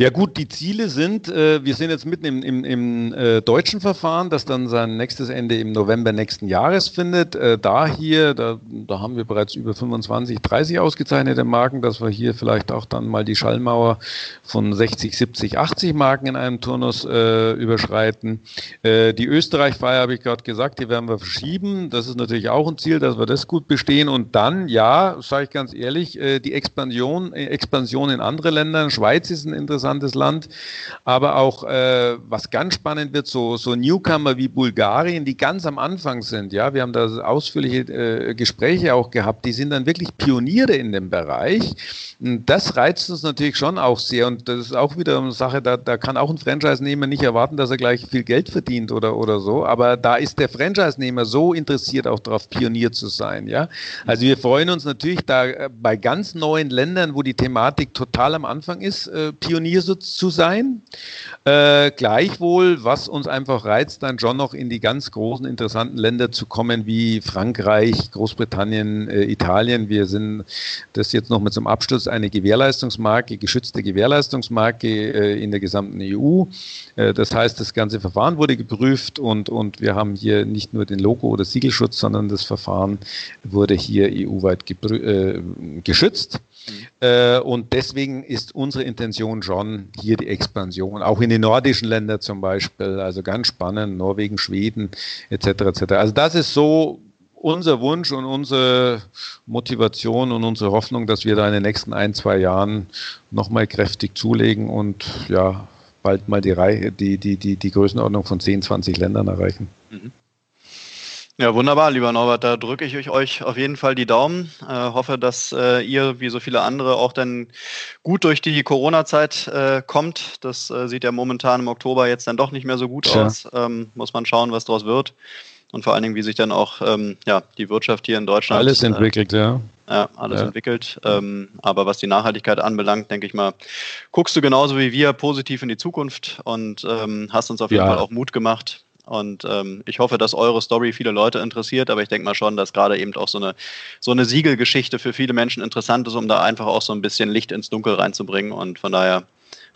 Ja gut, die Ziele sind, äh, wir sind jetzt mitten im, im, im äh, deutschen Verfahren, das dann sein nächstes Ende im November nächsten Jahres findet. Äh, da hier, da, da haben wir bereits über 25, 30 ausgezeichnete Marken, dass wir hier vielleicht auch dann mal die Schallmauer von 60, 70, 80 Marken in einem Turnus äh, überschreiten. Äh, die Österreich-Feier habe ich gerade gesagt, die werden wir verschieben. Das ist natürlich auch ein Ziel, dass wir das gut bestehen. Und dann, ja, sage ich ganz ehrlich, äh, die Expansion, Expansion in andere Länder. Schweiz ist ein interessanter interessantes Land. Aber auch, äh, was ganz spannend wird, so, so Newcomer wie Bulgarien, die ganz am Anfang sind. Ja, wir haben da ausführliche äh, Gespräche auch gehabt. Die sind dann wirklich Pioniere in dem Bereich. Das reizt uns natürlich schon auch sehr. Und das ist auch wieder eine Sache, da, da kann auch ein Franchise-Nehmer nicht erwarten, dass er gleich viel Geld verdient oder, oder so. Aber da ist der Franchise-Nehmer so interessiert, auch darauf Pionier zu sein. Ja, also wir freuen uns natürlich da äh, bei ganz neuen Ländern, wo die Thematik total am Anfang ist, äh, Pionier Pionier zu sein. Äh, gleichwohl, was uns einfach reizt, dann schon noch in die ganz großen, interessanten Länder zu kommen, wie Frankreich, Großbritannien, äh, Italien. Wir sind das jetzt noch mit zum Abschluss eine Gewährleistungsmarke, geschützte Gewährleistungsmarke äh, in der gesamten EU. Äh, das heißt, das ganze Verfahren wurde geprüft und, und wir haben hier nicht nur den Logo- oder Siegelschutz, sondern das Verfahren wurde hier EU-weit äh, geschützt. Äh, und deswegen ist unsere Intention schon hier die Expansion, auch in die nordischen Länder zum Beispiel, also ganz spannend, Norwegen, Schweden etc. etc. Also das ist so unser Wunsch und unsere Motivation und unsere Hoffnung, dass wir da in den nächsten ein, zwei Jahren nochmal kräftig zulegen und ja, bald mal die, Reihe, die, die, die, die Größenordnung von 10, 20 Ländern erreichen. Mhm. Ja, wunderbar, lieber Norbert. Da drücke ich euch auf jeden Fall die Daumen. Äh, hoffe, dass äh, ihr, wie so viele andere, auch dann gut durch die Corona-Zeit äh, kommt. Das äh, sieht ja momentan im Oktober jetzt dann doch nicht mehr so gut Tja. aus. Ähm, muss man schauen, was daraus wird. Und vor allen Dingen, wie sich dann auch ähm, ja, die Wirtschaft hier in Deutschland. Alles äh, entwickelt, ja. Ja, alles ja. entwickelt. Ähm, aber was die Nachhaltigkeit anbelangt, denke ich mal, guckst du genauso wie wir positiv in die Zukunft und ähm, hast uns auf jeden ja. Fall auch Mut gemacht und ähm, ich hoffe, dass eure Story viele Leute interessiert, aber ich denke mal schon, dass gerade eben auch so eine, so eine Siegelgeschichte für viele Menschen interessant ist, um da einfach auch so ein bisschen Licht ins Dunkel reinzubringen. Und von daher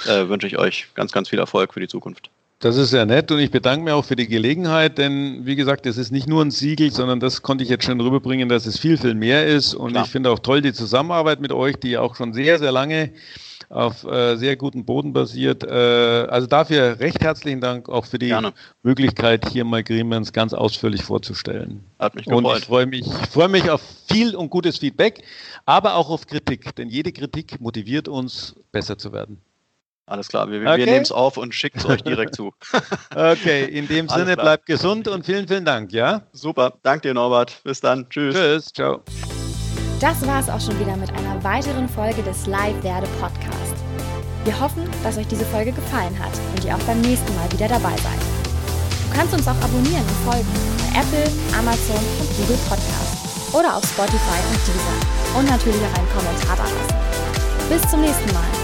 äh, wünsche ich euch ganz, ganz viel Erfolg für die Zukunft. Das ist sehr nett und ich bedanke mich auch für die Gelegenheit, denn wie gesagt, es ist nicht nur ein Siegel, sondern das konnte ich jetzt schon rüberbringen, dass es viel, viel mehr ist. Und Klar. ich finde auch toll die Zusammenarbeit mit euch, die auch schon sehr, sehr lange auf äh, sehr guten Boden basiert. Äh, also dafür recht herzlichen Dank auch für die Gerne. Möglichkeit, hier mal Gremens ganz ausführlich vorzustellen. Hat mich gefreut. Und ich freue mich, freue mich auf viel und gutes Feedback, aber auch auf Kritik, denn jede Kritik motiviert uns, besser zu werden. Alles klar, wir, okay. wir nehmen es auf und schicken es euch direkt zu. okay, in dem Sinne bleibt gesund und vielen, vielen Dank, ja? Super, danke dir Norbert. Bis dann, tschüss. Tschüss, ciao. Das war es auch schon wieder mit einer weiteren Folge des Live Werde Podcast. Wir hoffen, dass euch diese Folge gefallen hat und ihr auch beim nächsten Mal wieder dabei seid. Du kannst uns auch abonnieren und folgen bei Apple, Amazon und Google Podcast oder auf Spotify und Deezer und natürlich auch einen Kommentar da lassen. Bis zum nächsten Mal.